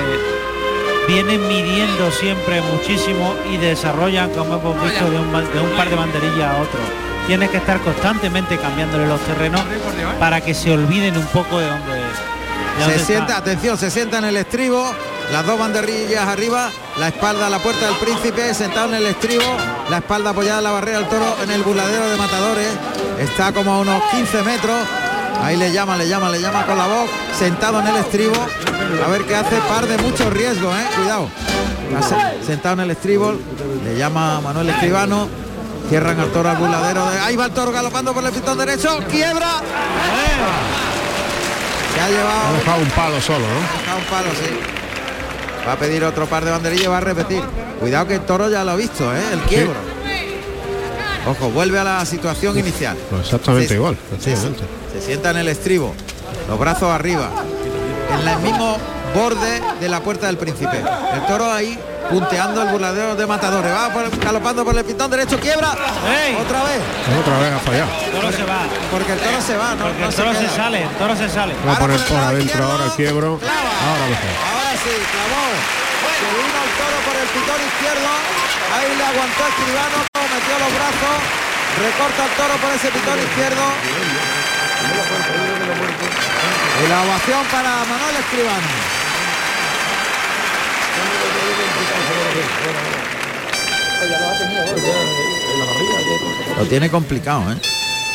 vienen midiendo siempre muchísimo y desarrollan, como hemos visto, de un, ba- de un par de banderillas a otro. Tienes que estar constantemente cambiándole los terrenos para que se olviden un poco de dónde. de dónde se está. sienta, atención, se sienta en el estribo, las dos banderillas arriba, la espalda a la puerta del príncipe, sentado en el estribo, la espalda apoyada en la barrera del toro en el burladero de matadores, está como a unos 15 metros, ahí le llama, le llama, le llama con la voz, sentado en el estribo, a ver qué hace, par de mucho riesgo, eh, cuidado. Sentado en el estribo, le llama Manuel Escribano, cierran al toro al burladero, de, ahí va el toro galopando por el pitón derecho, quiebra, se ha Ha llevado dejado un palo solo, ¿no? Deja un palo, sí. Va a pedir otro par de banderillas y va a repetir. Cuidado que el toro ya lo ha visto, ¿eh? El quiebro. Ojo, vuelve a la situación inicial. Pues exactamente Sí, igual. sí. efectivamente. Se sienta en el estribo, los brazos arriba, en el mismo borde de la puerta del príncipe. El toro ahí punteando el burladero de matadores. Va por, galopando por el pitón derecho, quiebra. ¡Ey! Otra vez. Otra vez ha fallado. El toro se va. Porque el toro se va, ¿no? Porque el toro se sale, el toro se sale. Va a poner por adentro ahora el quiebro. clava. Ahora mejor. Sí, clavó. Se vino el toro por el pitón izquierdo. Ahí le aguantó a Escribano, metió los brazos. Recorta el toro por ese pitón izquierdo. Y la ovación para Manuel Escribano. Lo tiene complicado, ¿eh?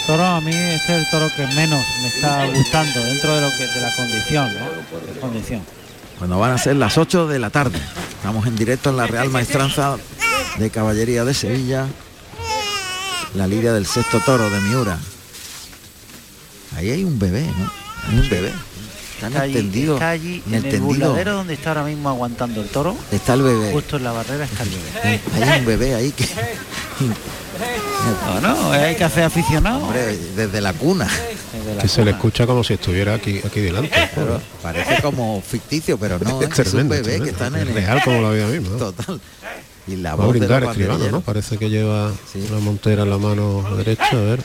Toro a mí este es el toro que menos me está gustando dentro de lo que de la condición, ¿no? De condición. Cuando van a ser las 8 de la tarde. Estamos en directo en la Real Maestranza de Caballería de Sevilla. La lidia del sexto toro de Miura. Ahí hay un bebé, ¿no? Hay un bebé. Está en Está el allí, tendido. está allí en en el burladero donde está ahora mismo aguantando el toro. Está el bebé. Justo en la barrera está el bebé. Hay un bebé ahí que. No, no, hay que hacer aficionado. Hombre, desde la cuna. La Que se le escucha como si estuviera aquí, aquí delante. Pero parece como ficticio, pero no, es es, un tremendo, bebé tremendo. que está en el real como la vida misma. Total. Y la Va a voz de brindar escribano, ¿no? Parece que lleva Sí. una montera en la mano derecha. A ver.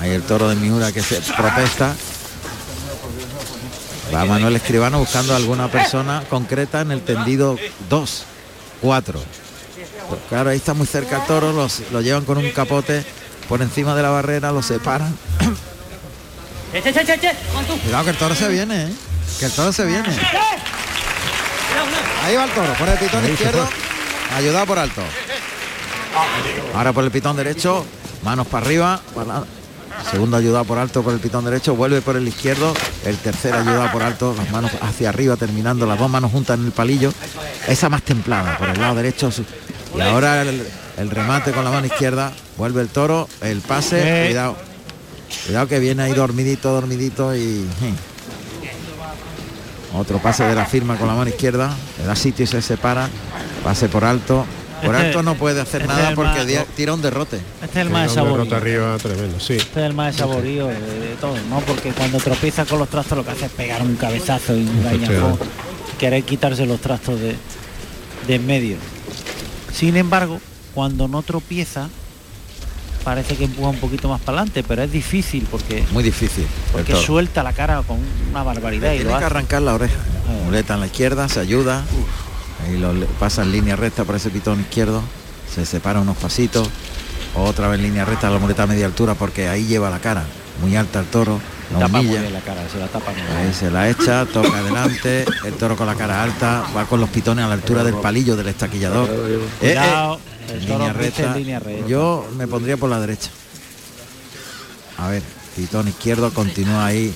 Ahí el toro de Miura que se protesta. Va Manuel Escribano buscando a alguna persona concreta en el tendido 2, 4. Pues claro, ahí está muy cerca el toro, los, lo llevan con un capote por encima de la barrera, lo separan. Cuidado que el toro se viene, ¿eh? que el toro se viene. Ahí va el toro, por el pitón Ahí izquierdo, ayudado por alto. Ahora por el pitón derecho, manos para arriba, para segundo ayudado por alto por el pitón derecho, vuelve por el izquierdo, el tercer ayudado por alto, las manos hacia arriba, terminando. Las dos manos juntas en el palillo, esa más templada, por el lado derecho. Y ahora el, el remate con la mano izquierda, vuelve el toro, el pase, Eh. cuidado. Cuidado que viene ahí dormidito, dormidito y... eh. Otro pase de la firma con la mano izquierda, le da sitio y se separa, pase por alto. Por Este- alto no puede hacer este nada porque más- tira un derrote. Este es el más derrote saborío. arriba tremendo, sí. Este es el más saborío de, de todo, ¿no? Porque cuando tropieza con los trastos lo que hace es pegar un cabezazo y un gañafón, querer quitarse los trastos de, de en medio. Sin embargo, cuando no tropieza, parece que empuja un poquito más para adelante, pero es difícil porque, Muy difícil. porque suelta la cara con una barbaridad y Tiene lo que arrancar la oreja. Muleta en la izquierda, se ayuda. Ahí lo pasa en línea recta por ese pitón izquierdo. Se separa unos pasitos. Otra vez en línea recta la muleta a media altura porque ahí lleva la cara. Muy alta el toro. La Tapa humilla. la cara, se la tapa muy bien. Ahí se la echa, toca adelante, el toro con la cara alta, va con los pitones a la altura del palillo del estaquillador. Eh, eh, en línea recta. en línea recta. Yo me pondría por la derecha. A ver, pitón izquierdo continúa ahí.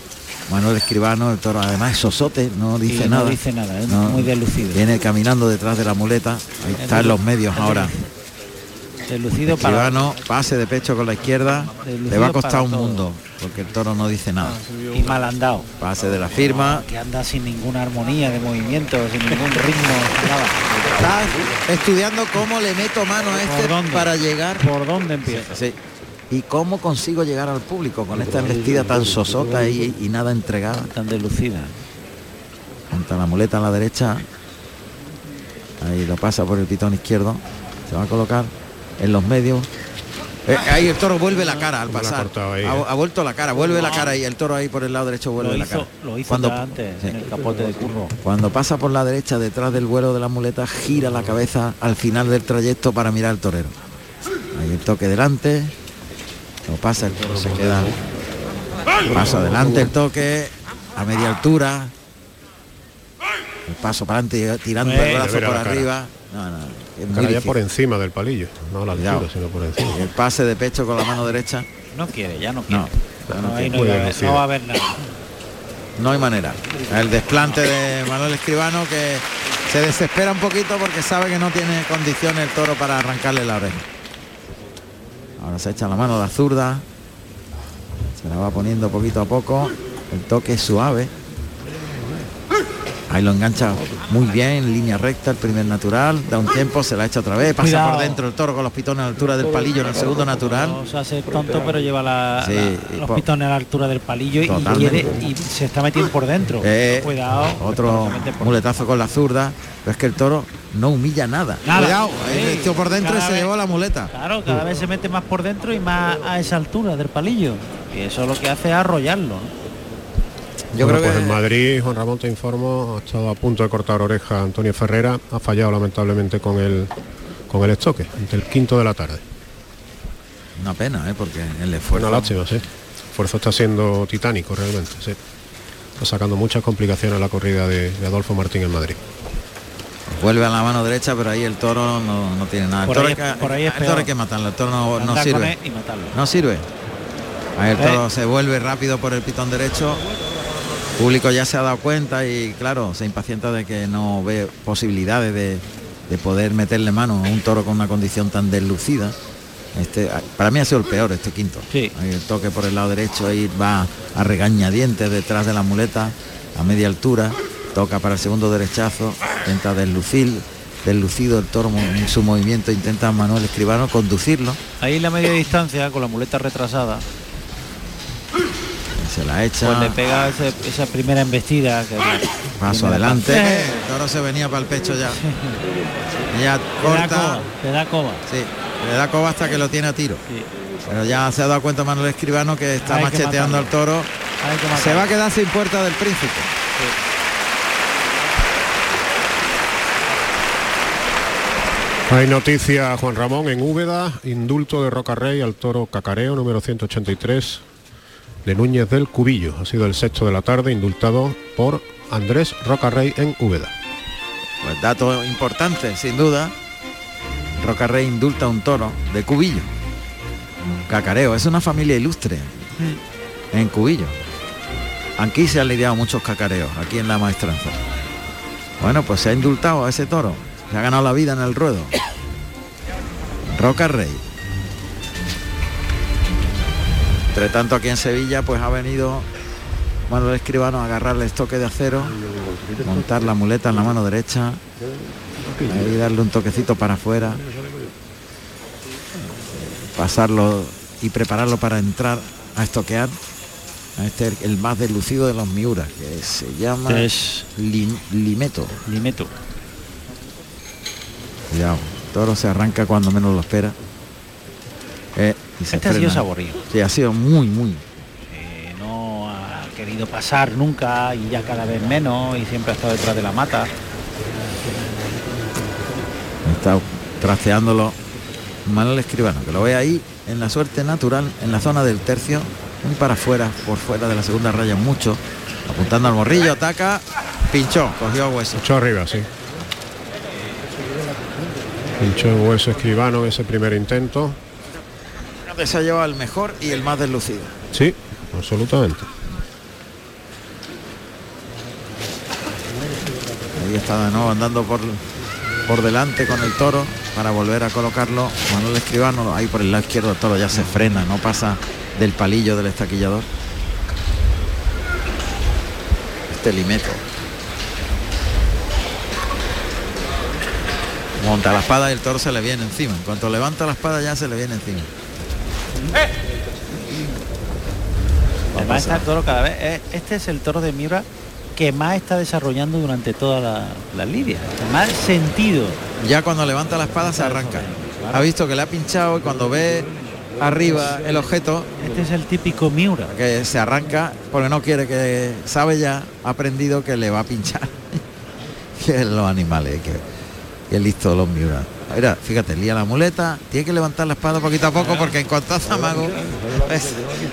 Manuel Escribano, el toro además es sosote, no dice nada. No dice nada, es No, muy deslucido. Viene caminando detrás de la muleta. Ahí está en los medios ahora. Deslucido para Escribano, pase de pecho con la izquierda. Deslucido Le va a costar para un todo. mundo, porque el toro no dice nada. y mal andado. Pase de la firma. que anda sin ninguna armonía de movimiento, sin ningún ritmo, nada. Está estudiando cómo le meto mano a ¿Por este dónde? para llegar. ¿Por dónde empieza? Sí. Y cómo consigo llegar al público con esta embestida tan sosota y, y nada entregada. Tan deslucida. Monta la muleta a la derecha. Ahí lo pasa por el pitón izquierdo. Se va a colocar en los medios. Eh, ahí el toro vuelve la cara al pasar. cortado ahí, ha, eh. ha vuelto la cara, vuelve la cara y el toro ahí por el lado derecho vuelve Lo la hizo, cara. lo hizo Cuando, antes sí. en el capote de curro. Cuando pasa por la derecha detrás del vuelo de la muleta, gira la cabeza al final del trayecto para mirar al torero. Ahí el toque delante, lo pasa, el toro se queda. Paso adelante el toque, a media altura. El paso para adelante tirando el brazo por arriba. No, no, por encima del palillo, no a la altura, sino por encima. El pase de pecho con la mano derecha, No quiere, ya no quiere. No, ahí va a haber- deslucido. no va a haber nada. no hay manera. El desplante de Manuel Escribano que se desespera un poquito porque sabe que no tiene condiciones el toro para arrancarle la oreja. Ahora se echa la mano a la zurda. Se la va poniendo poquito a poco. El toque es suave. Ahí lo engancha muy bien, en línea recta, el primer natural, da un tiempo, se la echa otra vez, pasa Cuidado. por dentro el toro con los pitones a la altura del palillo en el segundo natural. No se hace tonto, pero lleva la, Sí, la- los pitones a la altura del palillo y Totalmente. quiere y se está metiendo por dentro. Eh, Cuidado. Otro muletazo con la zurda, pero es que el toro no humilla nada. Nada. Cuidado, Sí, por dentro y se vez- llevó la muleta. Claro, cada vez se mete más por dentro y más a esa altura del palillo. Y eso lo que hace es arrollarlo. ¿no? Yo Bueno, creo pues que en Madrid, Juan Ramón te informo, ha estado a punto de cortar oreja Antonio Ferrera, ha fallado lamentablemente con el con el estoque, ante el quinto de la tarde. una pena, ¿eh? porque el Fue esfuerzo. una lástima, sí. El esfuerzo está siendo titánico realmente, sí. Está sacando muchas complicaciones la corrida de, de Adolfo Martín en Madrid. Vuelve a la mano derecha, pero ahí el toro no, no tiene nada. El Por toro, ahí hay es- que- por ahí es el toro hay que matarlo, el toro no, no sirve. él y matarlo. No sirve. Ahí el Eh. toro se vuelve rápido por el pitón derecho. Público ya se ha dado cuenta y claro, se impacienta de que no ve posibilidades de, de poder meterle mano a un toro con una condición tan deslucida. Este, para mí ha sido el peor este quinto. Sí. El toque por el lado derecho, ahí va a regañadientes detrás de la muleta a media altura, toca para el segundo derechazo, intenta deslucir, deslucido el toro en su movimiento, intenta Manuel Escribano conducirlo, Ahí en la media distancia, con la muleta retrasada, se la echa. pues le pega ese- esa primera embestida. Que Paso primera adelante. El toro se venía para el pecho ya. Da corta. le da coba. Sí, le da coba hasta que lo tiene a tiro. Sí. Pero ya se ha dado cuenta Manuel Escribano que está Hay que macheteando al toro. Se va a quedar sin puerta del príncipe. Hay noticia, Juan Ramón, en Úbeda, indulto de Rocarrey al toro Cacareo, número 183, de Núñez del Cubillo. Ha sido el sexto de la tarde, indultado por Andrés Rocarrey en Úbeda. Pues dato importante, sin duda. Rocarrey indulta un toro de Cubillo. Cacareo, es una familia ilustre en Cubillo. Aquí se han lidiado muchos cacareos, aquí en la maestranza. Bueno, pues se ha indultado a ese toro. Se ha ganado la vida en el ruedo. Rocarrey. Entre tanto aquí en Sevilla pues ha venido Manuel Escribano a agarrarle estoque de acero, montar la muleta en la mano derecha, ahí darle un toquecito para afuera, pasarlo y prepararlo para entrar a estoquear a este el más deslucido de los Miuras, que se llama Es Lim- Limeto. Limeto. Cuidado, el toro se arranca cuando menos lo espera. Eh, y se Este ha sido. Sí, ha sido muy, muy. Eh, no ha querido pasar nunca y ya cada vez menos y siempre ha estado detrás de la mata. Está trasteándolo Manuel Escribano, que lo ve ahí en la suerte natural, en la zona del tercio, muy para afuera, por fuera de la segunda raya mucho, apuntando al morrillo, ataca, pinchó, cogió a hueso. Mucho arriba, sí. Pinchó hueso escribano en ese primer intento. Se ha llevado el mejor y el más deslucido. Sí, absolutamente. Ahí está de nuevo andando por, por delante con el toro para volver a colocarlo. Manuel Escribano, ahí por el lado izquierdo el toro ya se frena, no pasa del palillo del estaquillador. Este limeto. Monta la espada y el toro se le viene encima. En cuanto levanta la espada ya se le viene encima. Además está el toro cada vez. eh, Este es el toro de Miura que más está desarrollando durante toda la, la lidia. Más sentido. Ya cuando levanta la espada se arranca. Ha visto que le ha pinchado y cuando ve arriba el objeto Este es el típico Miura. que se arranca porque no quiere que sabe ya ha aprendido que le va a pinchar que los animales que, que listo los miuras mira fíjate lía la muleta tiene que levantar la espada poquito a poco porque en cuanto hace amago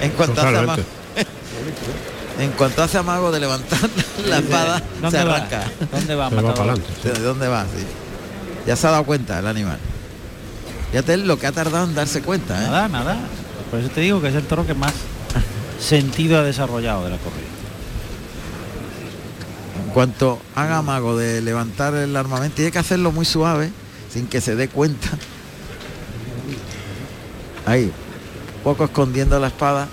en cuanto hace amago en cuanto hace amago de levantar la espada se ¿Dónde va? arranca ¿Dónde va, dónde va? Sí. Ya se ha dado cuenta el animal. Fíjate lo que ha tardado en darse cuenta, ¿eh? Nada, nada. Por eso te digo que es el toro que más sentido ha desarrollado de la corrida. En cuanto haga mago de levantar el armamento, tiene que hacerlo muy suave, sin que se dé cuenta. Ahí, poco escondiendo la espada.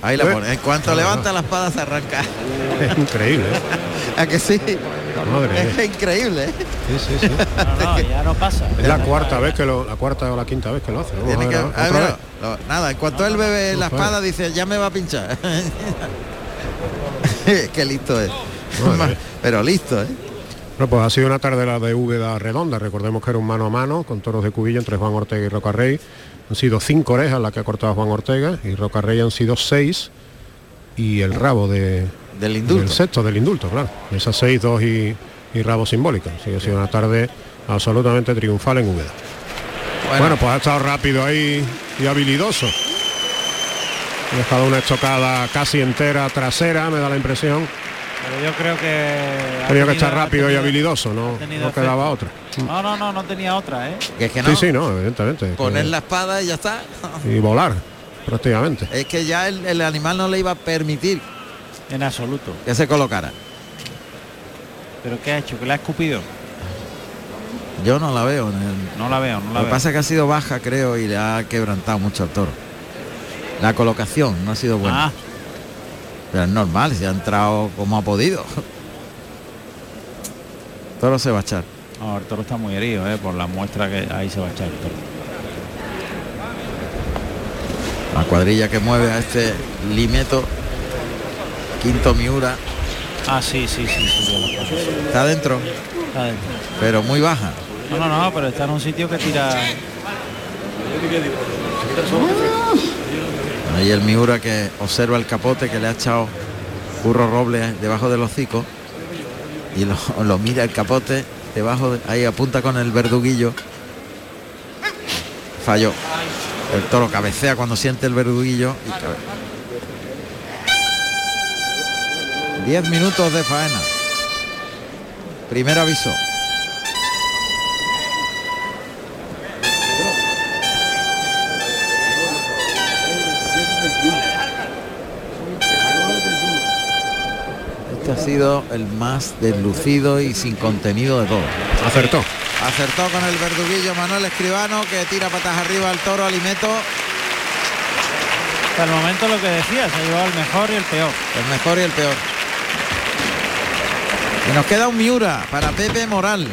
Ahí la Eh. pone. En cuanto levanta la espada se arranca. Es increíble. ¿eh? ¿A que sí? Madre Es increíble, ¿eh? Sí, sí, sí. No, no, ya no pasa. Es la cuarta vez que lo, la cuarta o la quinta vez que lo hace. Vamos Tiene a que- ver, ah, nada, en cuanto él bebe la espada dice, ya me va a pinchar. Qué listo es. Madre. Pero listo, ¿eh? Bueno, pues ha sido una tarde la de Úbeda redonda. Recordemos que era un mano a mano con toros de cubillo entre Juan Ortega y Rocarrey. Han sido cinco orejas las que ha cortado Juan Ortega y Rocarrey han sido seis y el rabo de, Del indulto. del sexto del indulto, claro. Esas seis, dos y, y rabo simbólico. Así que ha sido una tarde absolutamente triunfal en Úbeda. Bueno, pues ha estado rápido ahí y habilidoso. Ha dejado una estocada casi entera trasera, me da la impresión. Pero yo creo que... ha Tenía que estar rápido y habilidoso, no, no quedaba efecto. otra. No, no, no, no tenía otra, ¿eh? Que es que no, Sí, sí, no, evidentemente. poner que- la espada y ya está. Y volar, prácticamente. Es que ya el, el animal no le iba a permitir En absoluto. que se colocara. ¿Pero qué ha hecho? ¿Que la ha escupido? Yo no la veo. en el- No la veo, no la Lo que pasa es que ha sido baja, creo, y le ha quebrantado mucho al toro. La colocación no ha sido buena. Ah, Pero es normal, si ha entrado como ha podido. Toro se va a echar. no, el toro está muy herido, ¿eh? Por la muestra que ahí se va a echar el toro. La cuadrilla que mueve a este Limeto. Quinto Miura. Ah, sí, sí, sí. Está dentro, Está dentro. pero muy baja. No, no, no, pero está en un sitio que tira... Ahí el Miura que observa el capote que le ha echado Curro Robles debajo del hocico. Y lo, lo mira el capote debajo, de- ahí apunta con el verduguillo. Falló. El toro cabecea cuando siente el verduguillo. y cabe- Diez minutos de faena. Primer aviso. Este ha sido el más deslucido y sin contenido de todo. Acertó. Acertó con el verduguillo Manuel Escribano que tira patas arriba al toro Alimeto. Hasta el momento lo que decía, se ha llevado el mejor y el peor. El mejor y el peor. Y nos queda un Miura para Pepe Moral.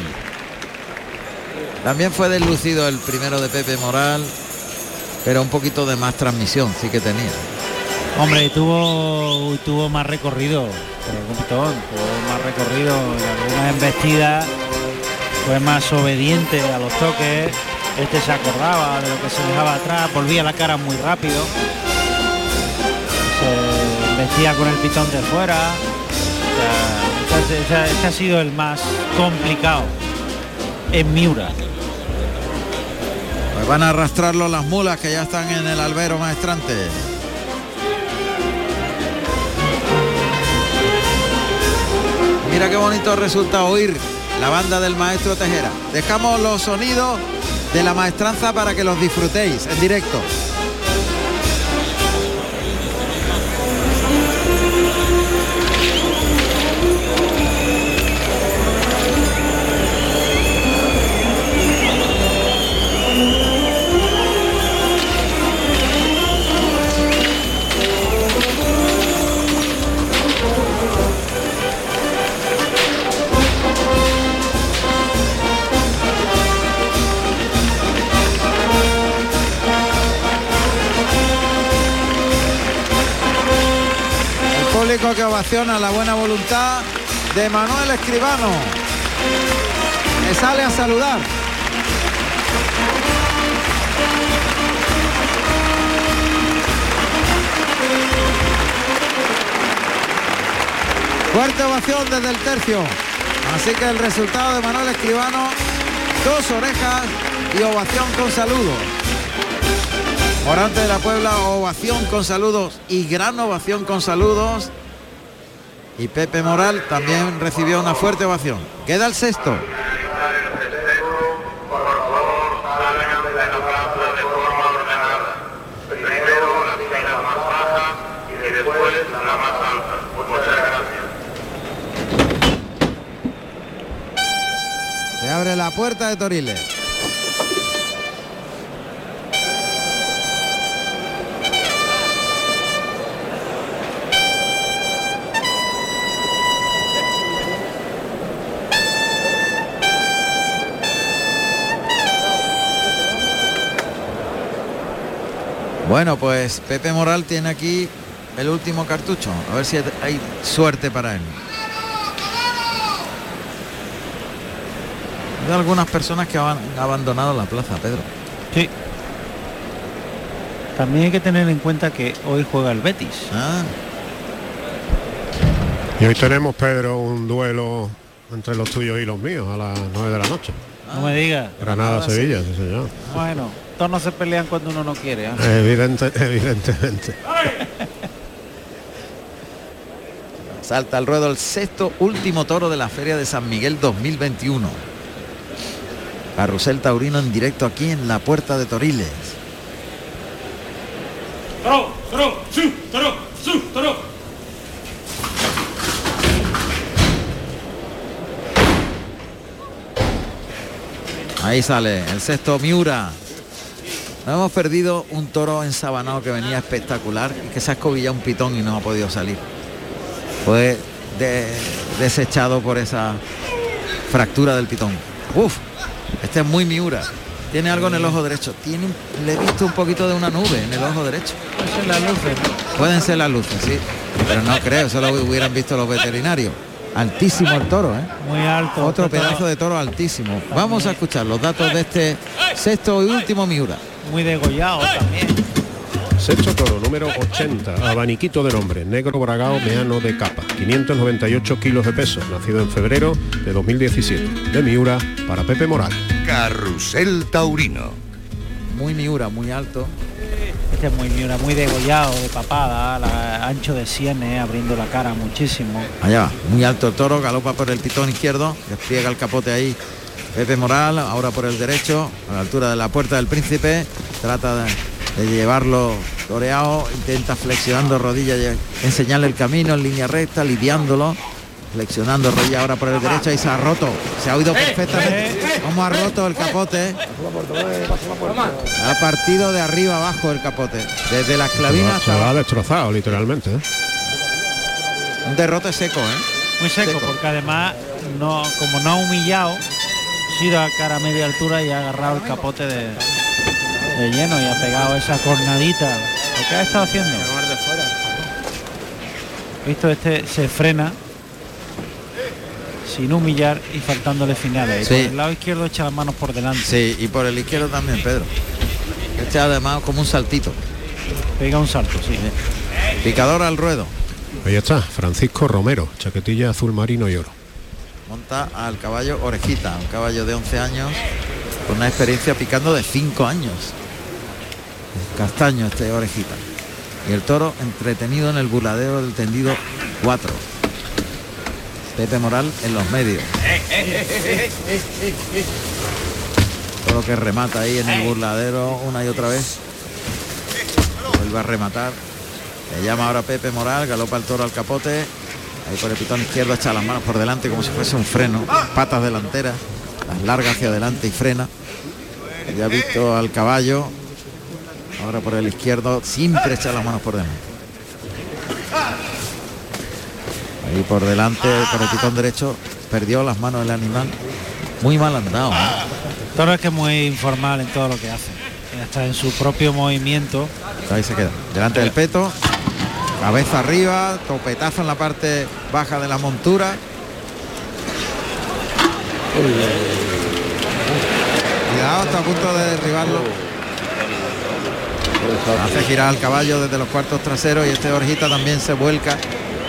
También fue deslucido el primero de Pepe Moral, pero un poquito de más transmisión sí que tenía. Hombre, y tuvo, y tuvo más recorrido, pero el pitón, tuvo más recorrido, en algunas embestidas fue más obediente a los toques, este se acordaba de lo que se dejaba atrás, volvía la cara muy rápido, se embestía con el pitón de fuera, o sea, este ha sido el más complicado en Miura. Pues van a arrastrarlo las mulas que ya están en el albero maestrante. Mira qué bonito resulta oír la banda del maestro Tejera. Dejamos los sonidos de la maestranza para que los disfrutéis en directo. Público que ovaciona la buena voluntad de Manuel Escribano. Que sale a saludar. Fuerte ovación desde el tercio. Así que el resultado de Manuel Escribano, dos orejas y ovación con saludos. Morante de la Puebla, ovación con saludos y gran ovación con saludos. Y Pepe Moral también recibió una fuerte ovación. Queda el sexto. Se abre la puerta de Toriles. Bueno, pues Pepe Moral tiene aquí el último cartucho. A ver si hay suerte para él. Hay algunas personas que han abandonado la plaza, Pedro. Sí. También hay que tener en cuenta que hoy juega el Betis. Ah, Y hoy tenemos, Pedro, un duelo entre los tuyos y los míos a las 9 de la noche. No me digas. Granada-Sevilla, sí señor. Bueno, todos no se pelean cuando uno no quiere. ¿eh? Evidente, evidentemente. salta al ruedo el sexto último toro de la Feria de San Miguel 2021. Carrusel Taurino en directo aquí en la Puerta de Toriles. Toro, toro, su, toro, su, toro. Ahí sale el sexto Miura. No hemos perdido un toro ensabanado que venía espectacular y que se ha escobillado un pitón y no ha podido salir. Fue de- desechado por esa fractura del pitón. Uf, este es muy Miura. Tiene algo en el ojo derecho. Tiene, le he visto un poquito de una nube en el ojo derecho. Eso es la luz. ¿no? Pueden ser las luces, sí. Pero no creo, eso lo hubieran visto los veterinarios. Altísimo el toro, ¿eh? Muy alto. Otro pedazo de toro altísimo. Vamos a escuchar los datos de este sexto y último Miura. Muy degollado también. Sexto toro, número 80, abaniquito de nombre, negro bragao meano de capa, 598 kilos de peso, nacido en febrero de 2017, de Miura para Pepe Moral. Carrusel Taurino. Muy Miura, muy alto. Este es muy miura, muy degollado, de papada, la- ancho de sienes, abriendo la cara muchísimo. Allá va, muy alto el toro, galopa por el pitón izquierdo, despliega el capote ahí. Pepe Moral, ahora por el derecho, a la altura de la puerta del príncipe, trata de, de llevarlo toreado, intenta flexionando rodillas, y enseñarle el camino en línea recta, lidiándolo, flexionando rodilla ahora por el derecho y se ha roto, se ha oído perfectamente cómo ha roto el capote. Ha partido de arriba abajo el capote, desde la Se esclavina lo ha- se hasta lo ha destrozado literalmente. ¿eh? un derrote seco, ¿eh? Muy seco, Seco. porque además, no, como no ha humillado, ha ido a cara a media altura y ha agarrado el capote de, de lleno y ha pegado esa cornadita. ¿Lo que ha estado haciendo? Visto este se frena sin humillar y faltándole finales. Y Sí. por el lado izquierdo echa las manos por delante. Sí, y por el izquierdo también, Pedro. Este además como un saltito. Pega un salto, sí. Picador al ruedo. Ahí está, Francisco Romero, chaquetilla azul marino y oro. Monta al caballo Orejita, un caballo de 11 años con una experiencia picando de 5 años. Castaño este Orejita. Y el toro entretenido en el burladero del tendido 4. Pepe Moral en los medios. Todo que remata ahí en el burladero una y otra vez. Vuelve a rematar. Le llama ahora Pepe Moral, galopa el toro al capote. Ahí por el pitón izquierdo echa las manos por delante como si fuese un freno. Patas delanteras, las larga hacia adelante y frena. Ya ha visto al caballo. Ahora por el izquierdo siempre echa las manos por delante. Ahí por delante, por el pitón derecho, perdió las manos el animal. Muy mal andado. ¿eh? Toro es que es muy informal en todo lo que hace. Hasta en su propio movimiento. Ahí se queda. Delante del peto. Cabeza arriba, topetazo en la parte baja de la montura. Cuidado, está a punto de derribarlo. Hace girar al caballo desde los cuartos traseros y este orejita también se vuelca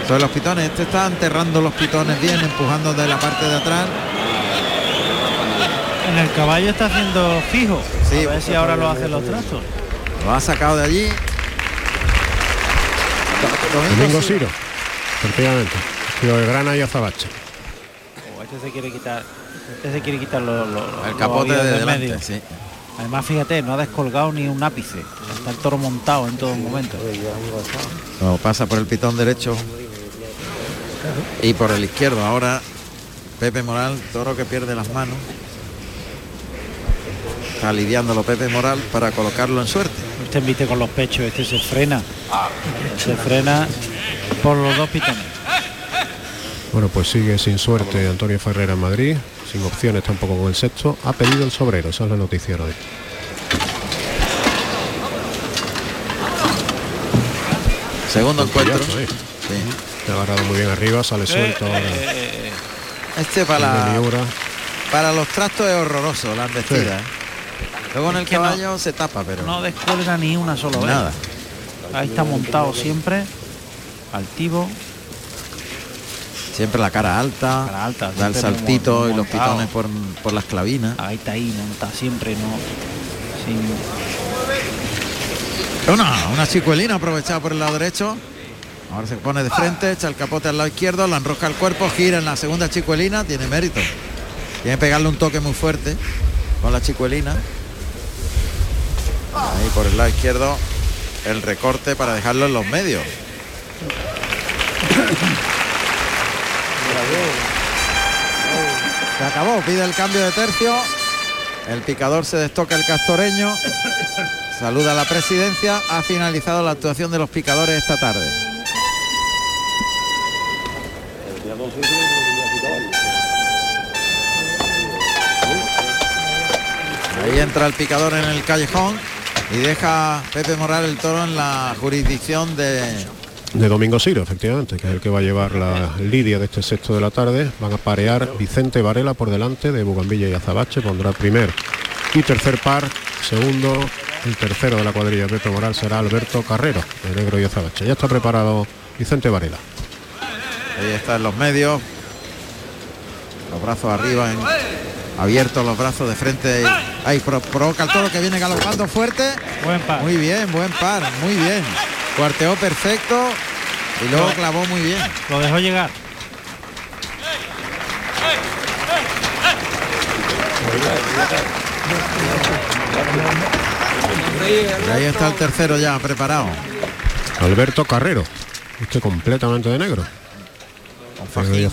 sobre los pitones. Este está enterrando los pitones bien, empujando de la parte de atrás. En el caballo está haciendo fijo. Sí. a ver si ahora lo hacen los trastos. Lo ha sacado de allí. Domingo Ciro, efectivamente. Tío de grana y azabache. Oh, este se quiere quitar. Este se quiere quitar los, los- El capote de del delante, medio. sí. Además, fíjate, no ha descolgado ni un ápice. Está el toro montado en todo momento. Lo pasa por el pitón derecho y por el izquierdo. Ahora Pepe Moral, toro que pierde las manos. Está lidiándolo Pepe Moral para colocarlo en suerte. Este envite con los pechos, este se frena. Se frena por los dos pitones. Bueno, pues sigue sin suerte Antonio Ferrera en Madrid, sin opciones tampoco con el sexto. Ha pedido el sobrero, esa es la noticia hoy. Segundo encuentro. ¿eh? Sí. Se ha agarrado muy bien arriba, sale suelto ahora. Este para, Miura. para los trastos es horroroso, la embestida. ¿eh? Luego en el que no- caballo se tapa, pero No descuelga ni una sola vez. nada. Ahí está montado siempre. Altivo. Siempre la cara alta, Cara alta, da el saltito y los pitones por, por las clavinas. Ahí está ahí, monta siempre, no. Sin, Una, una chicuelina aprovechada por el lado derecho. Ahora se pone de frente, echa el capote al lado izquierdo, la enrosca el cuerpo, gira en la segunda chicuelina, tiene mérito. Tiene que pegarle un toque muy fuerte con la chicuelina. Ahí por el lado izquierdo el recorte para dejarlo en los medios. Se acabó, pide el cambio de tercio. El picador se destoca el castoreño. Saluda a la presidencia. Ha finalizado la actuación de los picadores esta tarde. Ahí entra el picador en el callejón y deja Pepe Moral el toro en la jurisdicción de De Domingo Siro, efectivamente, que es el que va a llevar la lidia de este sexto de la tarde. Van a parear Vicente Varela por delante de Bugambilla y Azabache. Pondrá primer y tercer par. Segundo, el tercero de la cuadrilla de Pepe Moral será Alberto Carrero, de Negro y Azabache. Ya está preparado Vicente Varela. Ahí está en los medios. Los brazos arriba, en- abiertos los brazos de frente. Ahí pro- provoca el toro que viene galopando fuerte. buen par. Muy bien, buen par, muy bien. Cuarteó perfecto y luego clavó muy bien. Lo dejó llegar. Y ahí está el tercero ya preparado. Alberto Carrero, este completamente de negro. Con fajín.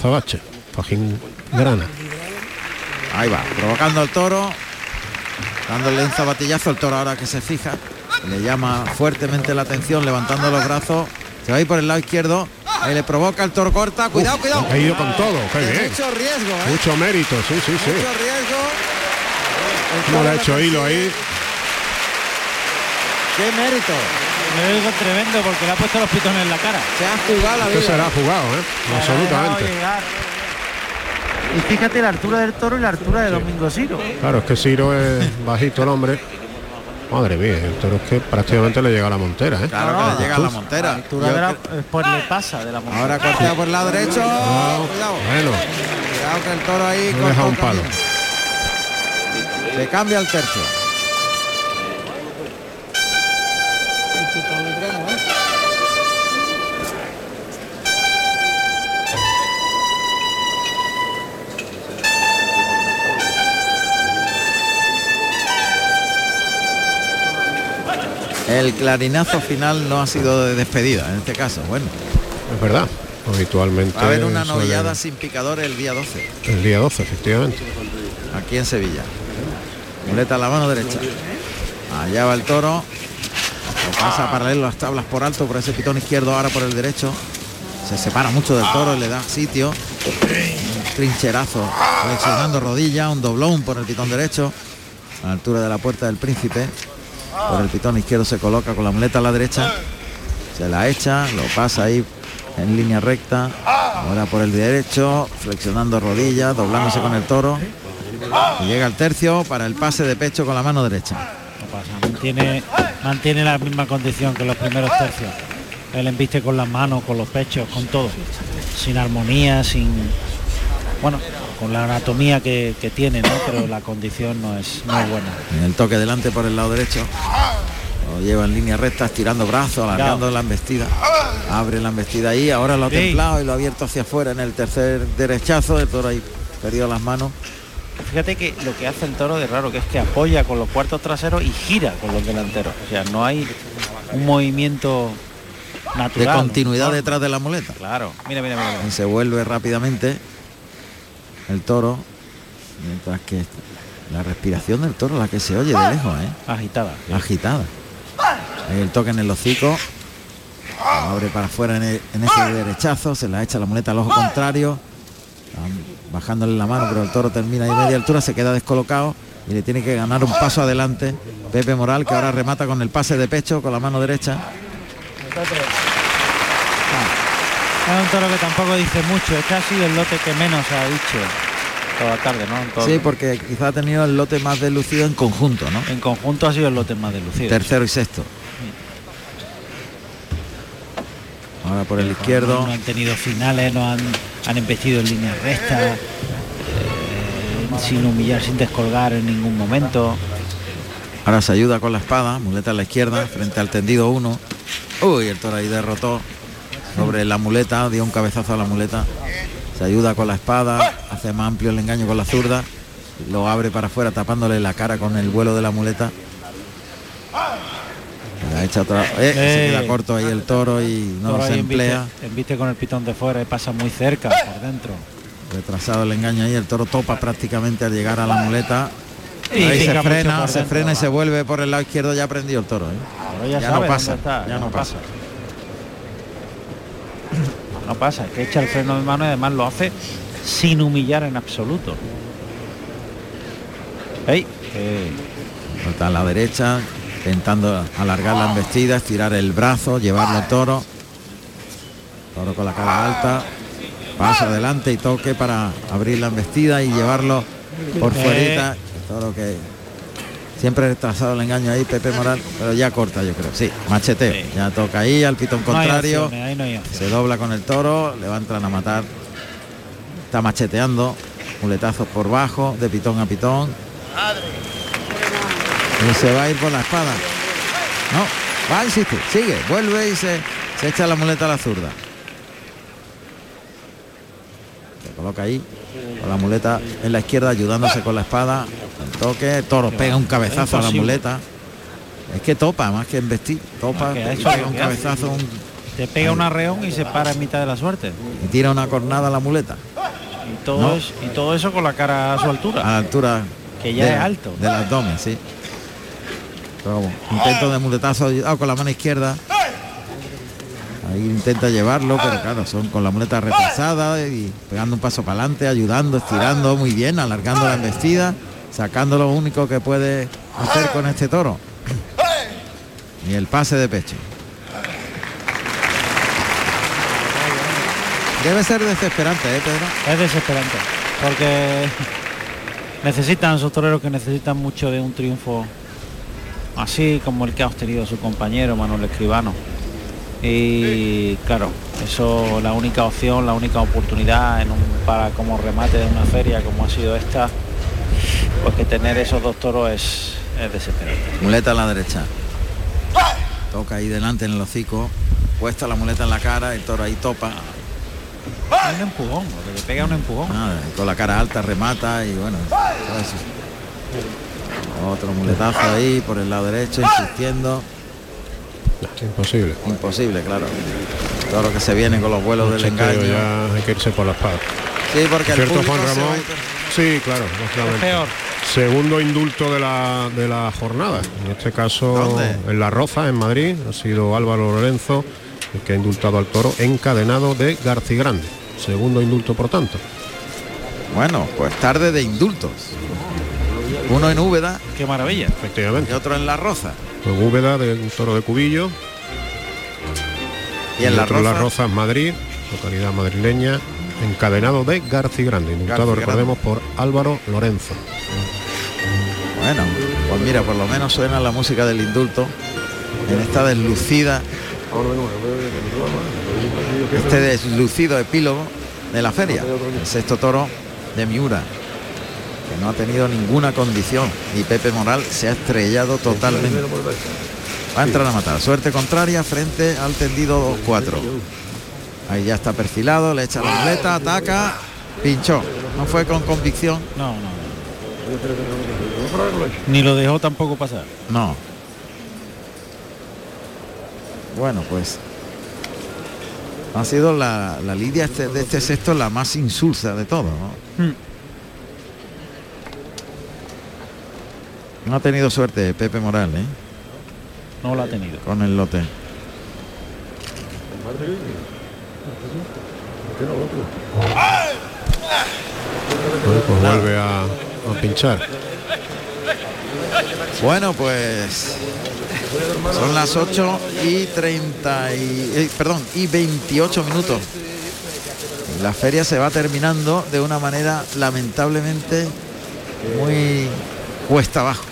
Fajín grana. Ahí va, provocando al toro, dándole un zapatillazo al toro ahora que se fija. Le llama fuertemente la atención, levantando los brazos. Se va a ir por el lado izquierdo. Ahí le provoca el toro corta. Cuidado, cuidado. Ha ido con todo, qué bien. Mucho riesgo, ¿eh? Mucho mérito, sí, sí, sí. Mucho riesgo. No le ha hecho hilo ahí. Qué mérito. Le digo tremendo porque le ha puesto los pitones en la cara. Se ha jugado la Esto vida. será jugado, ¿eh? Le ha Absolutamente. Y fíjate la altura del toro y la altura de Domingo Siro. Claro, es que Ciro es bajito el hombre. Madre mía, el toro es que prácticamente le llega a la montera, ¿eh? Claro que le llega a la montera. La altura Yo de la- eh, pues le pasa de la montaña. Ahora cortea por el lado derecho. Cuidado. Bueno, Cuidado que el toro ahí le corta deja un un palo. camino. Se cambia el tercio. El clarinazo final no ha sido de despedida en este caso. Bueno, es verdad. Habitualmente va a haber una novillada sin picador el día 12, el día 12, efectivamente. aquí en Sevilla. Muleta a la mano derecha. Allá va el toro. Lo pasa paralelo las tablas por alto por ese pitón izquierdo, ahora por el derecho. Se separa mucho del toro, le da sitio. Un trincherazo, flexionando rodilla, un doblón por el pitón derecho. A la altura de la puerta del príncipe. Por el pitón izquierdo se coloca con la muleta a la derecha. Se la echa, lo pasa ahí en línea recta. Ahora por el derecho, flexionando rodillas, doblándose con el toro. Y llega al tercio para el pase de pecho con la mano derecha. Mantiene, mantiene la misma condición que los primeros tercios. Él embiste con las manos, con los pechos, con todo. Sin armonía, sin. Bueno, con la anatomía que, que tiene, ¿no? Pero la condición no es, no es buena. En el toque delante por el lado derecho. Lo lleva en línea recta, estirando brazos, alargando la embestida. Abre la embestida ahí, ahora lo ha templado y lo ha abierto hacia afuera en el tercer derechazo. El toro ahí perdió las manos. Fíjate que lo que hace el toro de raro que es que apoya con los cuartos traseros y gira con los delanteros. O sea, no hay un movimiento De natural. continuidad ¿no? detrás de la muleta. Claro. Mira, mira, mira. Y se vuelve rápidamente el toro. Mientras que la respiración del toro, la que se oye de lejos, ¿eh? Agitada. agitada. El toque en el hocico. Abre para afuera en, el- en ese derechazo. Se la echa la muleta al ojo contrario. Bajándole la mano, pero el toro termina a media altura, se queda descolocado y le tiene que ganar un paso adelante. Pepe Moral, que ahora remata con el pase de pecho con la mano derecha. Es un toro que tampoco dice mucho. Este ha sido el lote que menos ha dicho toda la tarde, ¿no? Todo- Sí, porque quizá ha tenido el lote más deslucido en conjunto, ¿no? En conjunto ha sido el lote más delucido. Tercero y sexto. Ahora por el izquierdo. No han tenido finales, no han, han embestido en línea recta, eh, sin humillar, sin descolgar en ningún momento. Ahora se ayuda con la espada, muleta a la izquierda, frente al tendido uno. Uy, el toro ahí derrotó sobre la muleta, dio un cabezazo a la muleta. Se ayuda con la espada, hace más amplio el engaño con la zurda. Lo abre para afuera tapándole la cara con el vuelo de la muleta. Otra. eh, se Eh. queda corto ahí el toro y no Toro se emplea. Embiste con el pitón de fuera y pasa muy cerca, por dentro. Retrasado el engaño ahí, el toro topa prácticamente al llegar a la muleta. Y ahí se frena, se frena y se vuelve por el lado izquierdo, ya prendido el toro. ¿eh? Ya, no pasa, está, ya no pasa. No pasa, es que echa el freno de mano y además lo hace sin humillar en absoluto. ¡Ey! Eh, Vuelta a la derecha, intentando alargar la embestida, estirar el brazo, llevarlo al toro. Toro con la cara alta. Paso adelante y toque para abrir la embestida y llevarlo por Eh. fuera. Toro que siempre retrasado el engaño ahí, Pepe Moral, pero ya corta yo creo. Sí, macheteo. Sí. Ya toca ahí al pitón no hay contrario. opciones, no. Se dobla con el toro, levantan a matar. Está macheteando. Muletazos por bajo, de pitón a pitón. Y se va a ir por la espada. No, va a insistir, sigue, vuelve y se, se echa la muleta a la zurda. Se coloca ahí, con la muleta en la izquierda, ayudándose con la espada. Toque, el toro pega un cabezazo a la muleta. Es que topa, más que embestir, topa, No, pega un cabezazo, un- Te pega un arreón y se para en mitad de la suerte. y tira una cornada a la muleta. Y todo, No. es- y todo eso con la cara a su a altura. la altura Que ya de- es alto. del abdomen, sí. Pero bueno, intento de muletazo ayudado con la mano izquierda. Ahí intenta llevarlo, pero claro, son con la muleta retrasada y pegando un paso para adelante, ayudando, estirando muy bien, alargando la embestida, sacando lo único que puede hacer con este toro. Y el pase de pecho. Debe ser desesperante, ¿eh, Pedro? Es desesperante. Porque necesitan, esos toreros que necesitan mucho de un triunfo así como el que ha obtenido su compañero Manuel Escribano. Y claro, eso la única opción, la única oportunidad en un, para como remate de una feria como ha sido esta, pues que tener esos dos toros es, es desesperante. Muleta a la derecha. Toca ahí delante en el hocico. Puesta la muleta en la cara, el toro ahí topa. Un empujón, lo que le pega un empujón. Nada, con la cara alta remata y bueno. todo eso. Otro muletazo ahí por el lado derecho, insistiendo. Imposible. Imposible, claro. Toro que se viene con los vuelos del engaño. ya hay que irse por la espada. Sí, porque el público Juan se va a Ramón. Sí, claro, Es peor. Segundo indulto de la, de la jornada. En este caso, ¿Dónde? en La Roza, en Madrid, ha sido Álvaro Lorenzo el que ha indultado al toro encadenado de Garcigrande. Segundo indulto, por tanto. Bueno, pues tarde de indultos. Uno en Úbeda Qué maravilla. y Efectivamente. otro en La Roza. En Úbeda, de un toro de Cubillo. Y en La otro en Roza, Rozas, Madrid, localidad madrileña. Encadenado de Garcigrande. Indultado, Garcigrande. recordemos, por Álvaro Lorenzo. Bueno, pues mira, por lo menos suena la música del indulto en esta deslucida, este deslucido epílogo de la feria, el sexto toro de Miura, que no ha tenido ninguna condición y Pepe Moral se ha estrellado totalmente. Va a entrar a matar, suerte contraria frente al tendido 4. Ahí ya está perfilado, le echa la muleta, ataca, pinchó. No fue con convicción, No, no. Ni lo dejó tampoco pasar. No. Bueno, pues ha sido la, la lidia este- de este sexto la más insulsa de todo, ¿no? Hmm. No ha tenido suerte Pepe Moral, ¿eh? No lo ha tenido. Con el lote. Bueno, pues vuelve a, pinchar. Bueno, pues Son las 8 y 30 y, eh, perdón, y 28 minutos. La feria se va terminando de una manera lamentablemente muy cuesta abajo.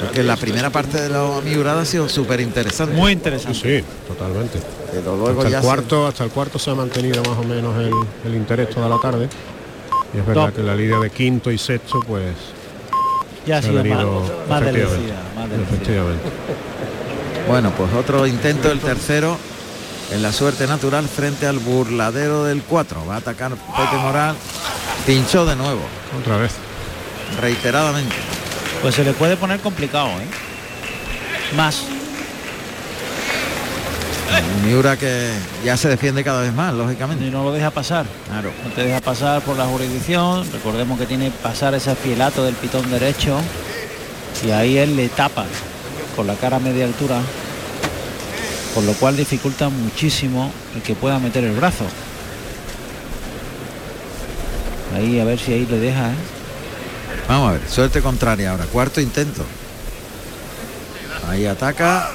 Porque la primera parte de la miurada ha sido súper interesante. Muy interesante. Sí, totalmente. Pero luego hasta ya el se- cuarto, hasta el cuarto se ha mantenido más o menos el, el interés toda la tarde. Y es verdad Top. que la lidia de quinto y sexto, pues Ya ha se ha sido más, venido más efectivamente. más efectivamente. Bueno, pues otro intento el tercero en la suerte natural frente al burladero del 4. Va a atacar Pepe Moral. Pinchó de nuevo, Otra vez. reiteradamente. Pues se le puede poner complicado, ¿eh? Más. Miura que ya se defiende cada vez más, lógicamente. Y no lo deja pasar. Claro. No te deja pasar por la jurisdicción. Recordemos que tiene que pasar ese fielato del pitón derecho. Y ahí él le tapa con la cara a media altura. Por lo cual dificulta muchísimo el que pueda meter el brazo. Ahí a ver si ahí le deja, ¿eh? Vamos a ver, suerte contraria ahora. Cuarto intento. Ahí ataca.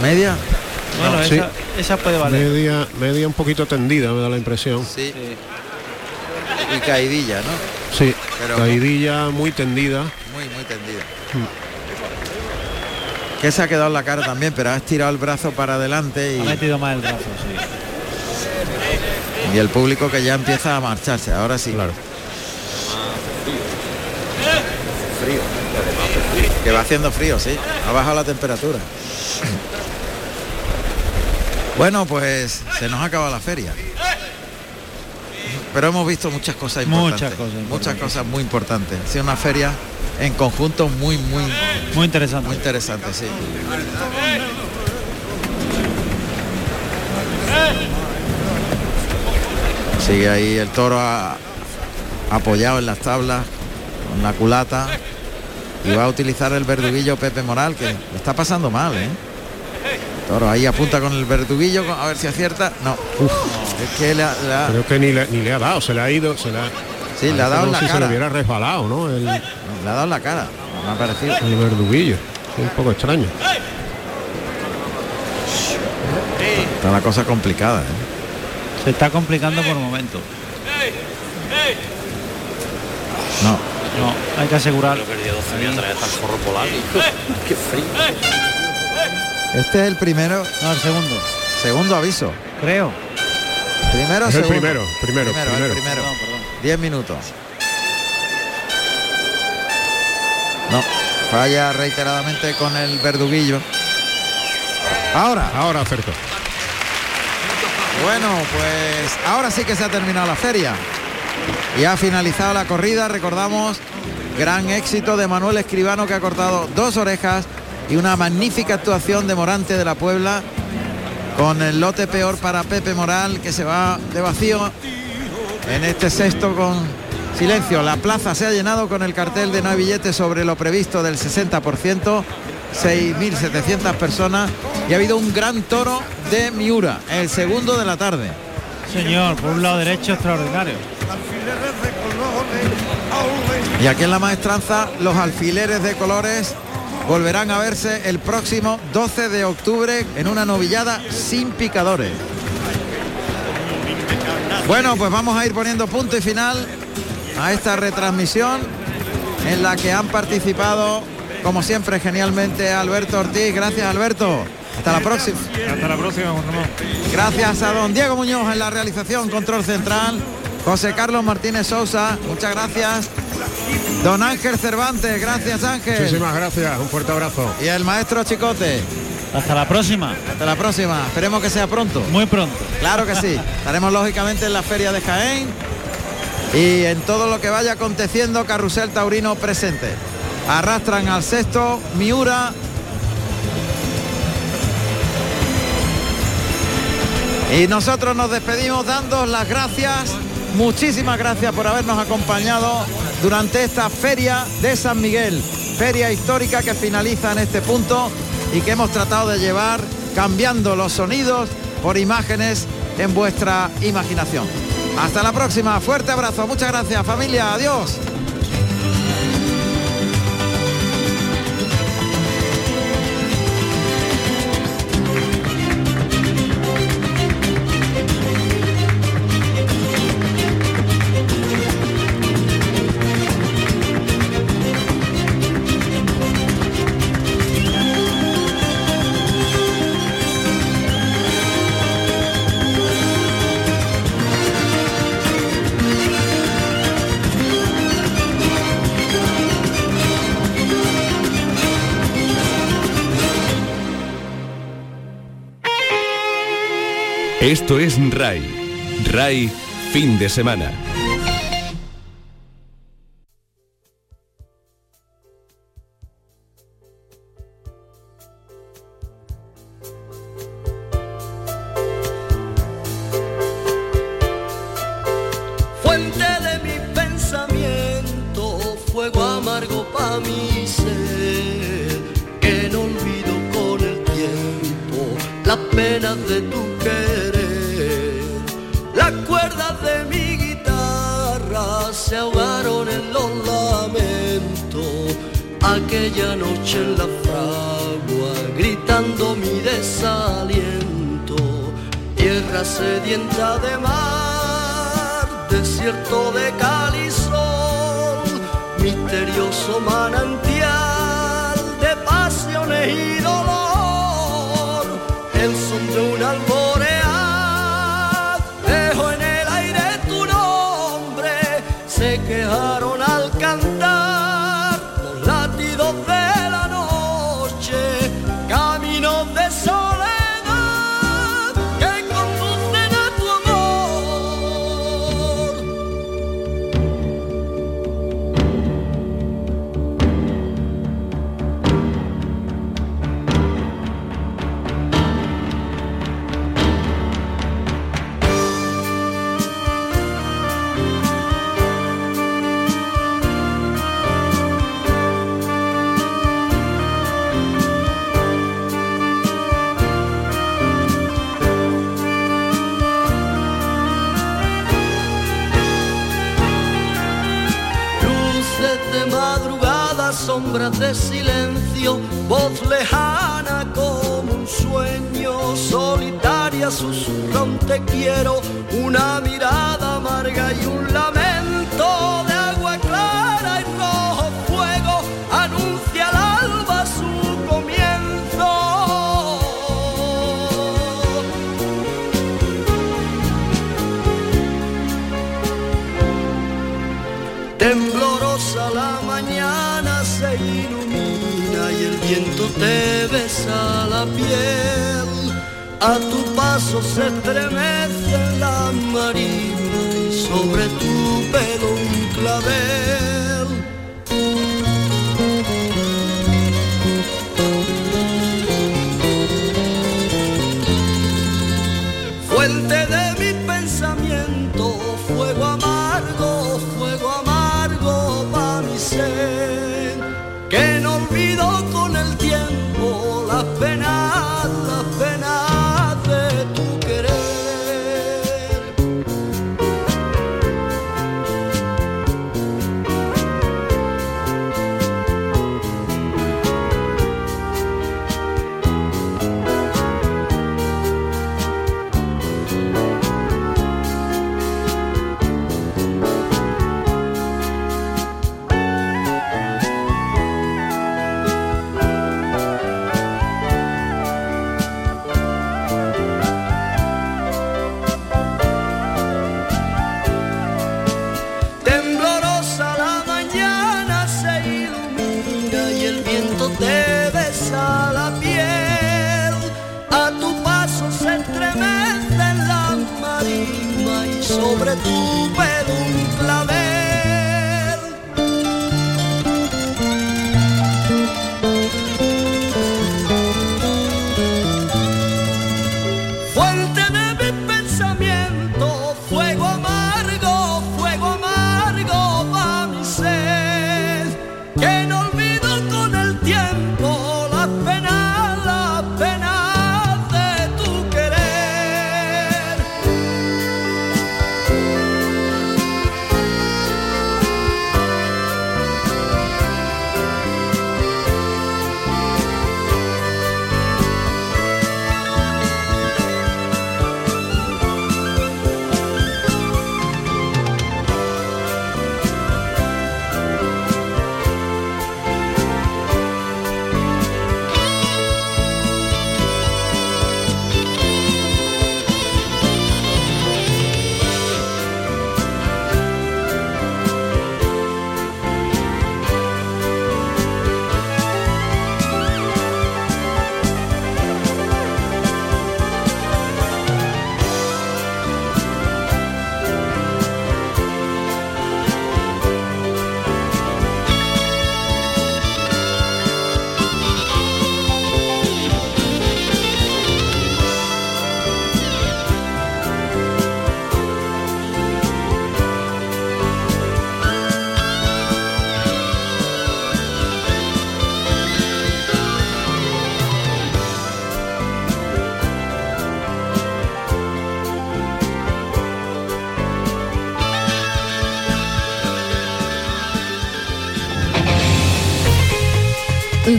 Media. Bueno, No, sí. esa, puede valer. Media, media un poquito tendida, me da la impresión. Sí. Y caidilla, ¿no? Sí, Pero- caidilla muy tendida. Muy, muy tendida. Que se ha quedado en la cara también, pero ha estirado el brazo para adelante Ha y, metido más el brazo, sí. y el público que ya empieza a marcharse. Ahora sí. Claro. Frío. Que va haciendo frío, sí. Ha bajado la temperatura. Bueno, pues se nos ha acabado la feria. Pero hemos visto muchas cosas importantes. Muchas cosas Muchas cosas muy importantes. Ha sido una feria en conjunto muy, muy, Muy interesante. muy interesante, sí. Sigue ahí el toro a- apoyado en las tablas con la culata y va a utilizar el verduguillo Pepe Moral que le está pasando mal, ¿eh? Toro ahí apunta con el verduguillo a ver si acierta. No, es que le ha, le ha- Creo que ni le, ni le ha dado, se le ha ido, se le ha, sí, le ha dado en la si se cara. le hubiera resbalado, ¿no? El, Le ha dado en la cara. Me ha parecido. el verduguillo. Un poco extraño. Está la cosa complicada, ¿eh? Se está complicando por momentos. No, No, hay que asegurar. este es el primero, No, el segundo. segundo aviso. Creo. Primero, Es el segundo. primero, primero, el primero. primero. Perdón, perdón. 10 minutos. No, falla reiteradamente con el verduguillo. Ahora, Ahora acertó. bueno, pues ahora sí que se ha terminado la feria. Y ha finalizado la corrida, recordamos, gran éxito de Manuel Escribano que ha cortado dos orejas y una magnífica actuación de Morante de la Puebla con el lote peor para Pepe Moral que se va de vacío en este sexto con silencio. La plaza se ha llenado con el cartel de no hay billetes sobre lo previsto del 60%, 6.700 personas y ha habido un gran toro de Miura, el segundo de la tarde. Señor, por un lado derecho extraordinario. Y aquí en la maestranza los alfileres de colores volverán a verse el próximo 12 de octubre en una novillada sin picadores. Bueno, pues vamos a ir poniendo punto y final a esta retransmisión en la que han participado, como siempre, genialmente Alberto Ortiz. Gracias, Alberto. Hasta la próxima. Hasta la próxima, Juan Ramón. Gracias a don Diego Muñoz en la realización, control central. José Carlos Martínez Sousa, muchas gracias. Don Ángel Cervantes, gracias Ángel. Muchísimas gracias, un fuerte abrazo. Y el maestro Chicote. Hasta la próxima. Hasta la próxima. Esperemos que sea pronto. Muy pronto. Claro que sí. Estaremos lógicamente en la feria de Jaén y en todo lo que vaya aconteciendo Carrusel Taurino presente. Arrastran al sexto Miura. Y nosotros nos despedimos dando las gracias, muchísimas gracias por habernos acompañado durante esta feria de San Miguel, feria histórica que finaliza en este punto y que hemos tratado de llevar cambiando los sonidos por imágenes en vuestra imaginación. Hasta la próxima, fuerte abrazo, muchas gracias familia, adiós. Esto es RAI. RAI, fin de semana.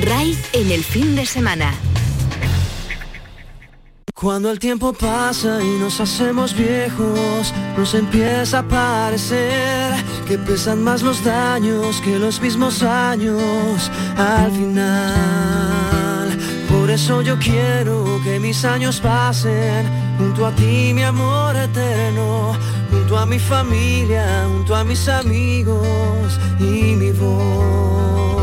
RAI en el fin de semana. Cuando el tiempo pasa y nos hacemos viejos, nos empieza a parecer que pesan más los daños que los mismos años al final. Por eso yo quiero que mis años pasen junto a ti, mi amor eterno, junto a mi familia, junto a mis amigos y mi voz.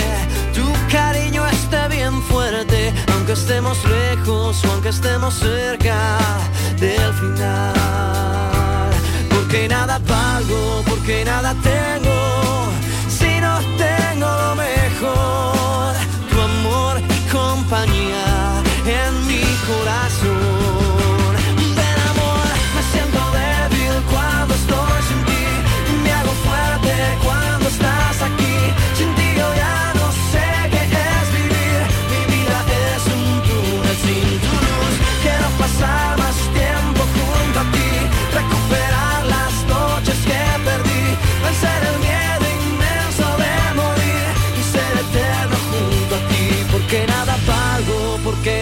lejos o aunque estemos cerca del final. Porque nada valgo, porque nada tengo, porque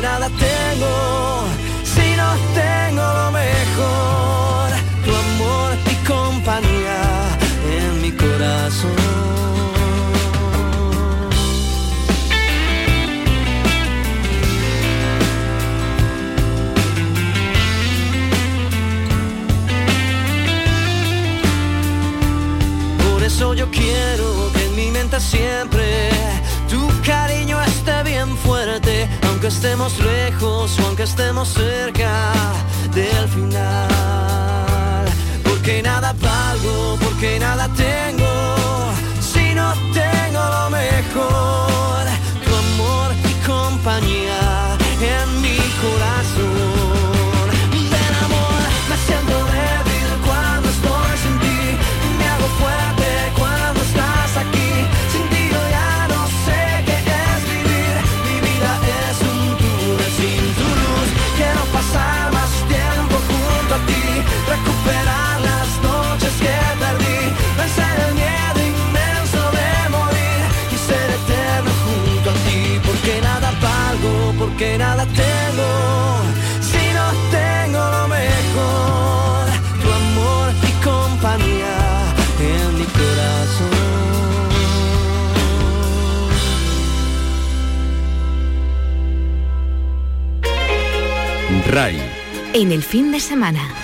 estemos lejos o aunque estemos cerca del final. En el fin de semana.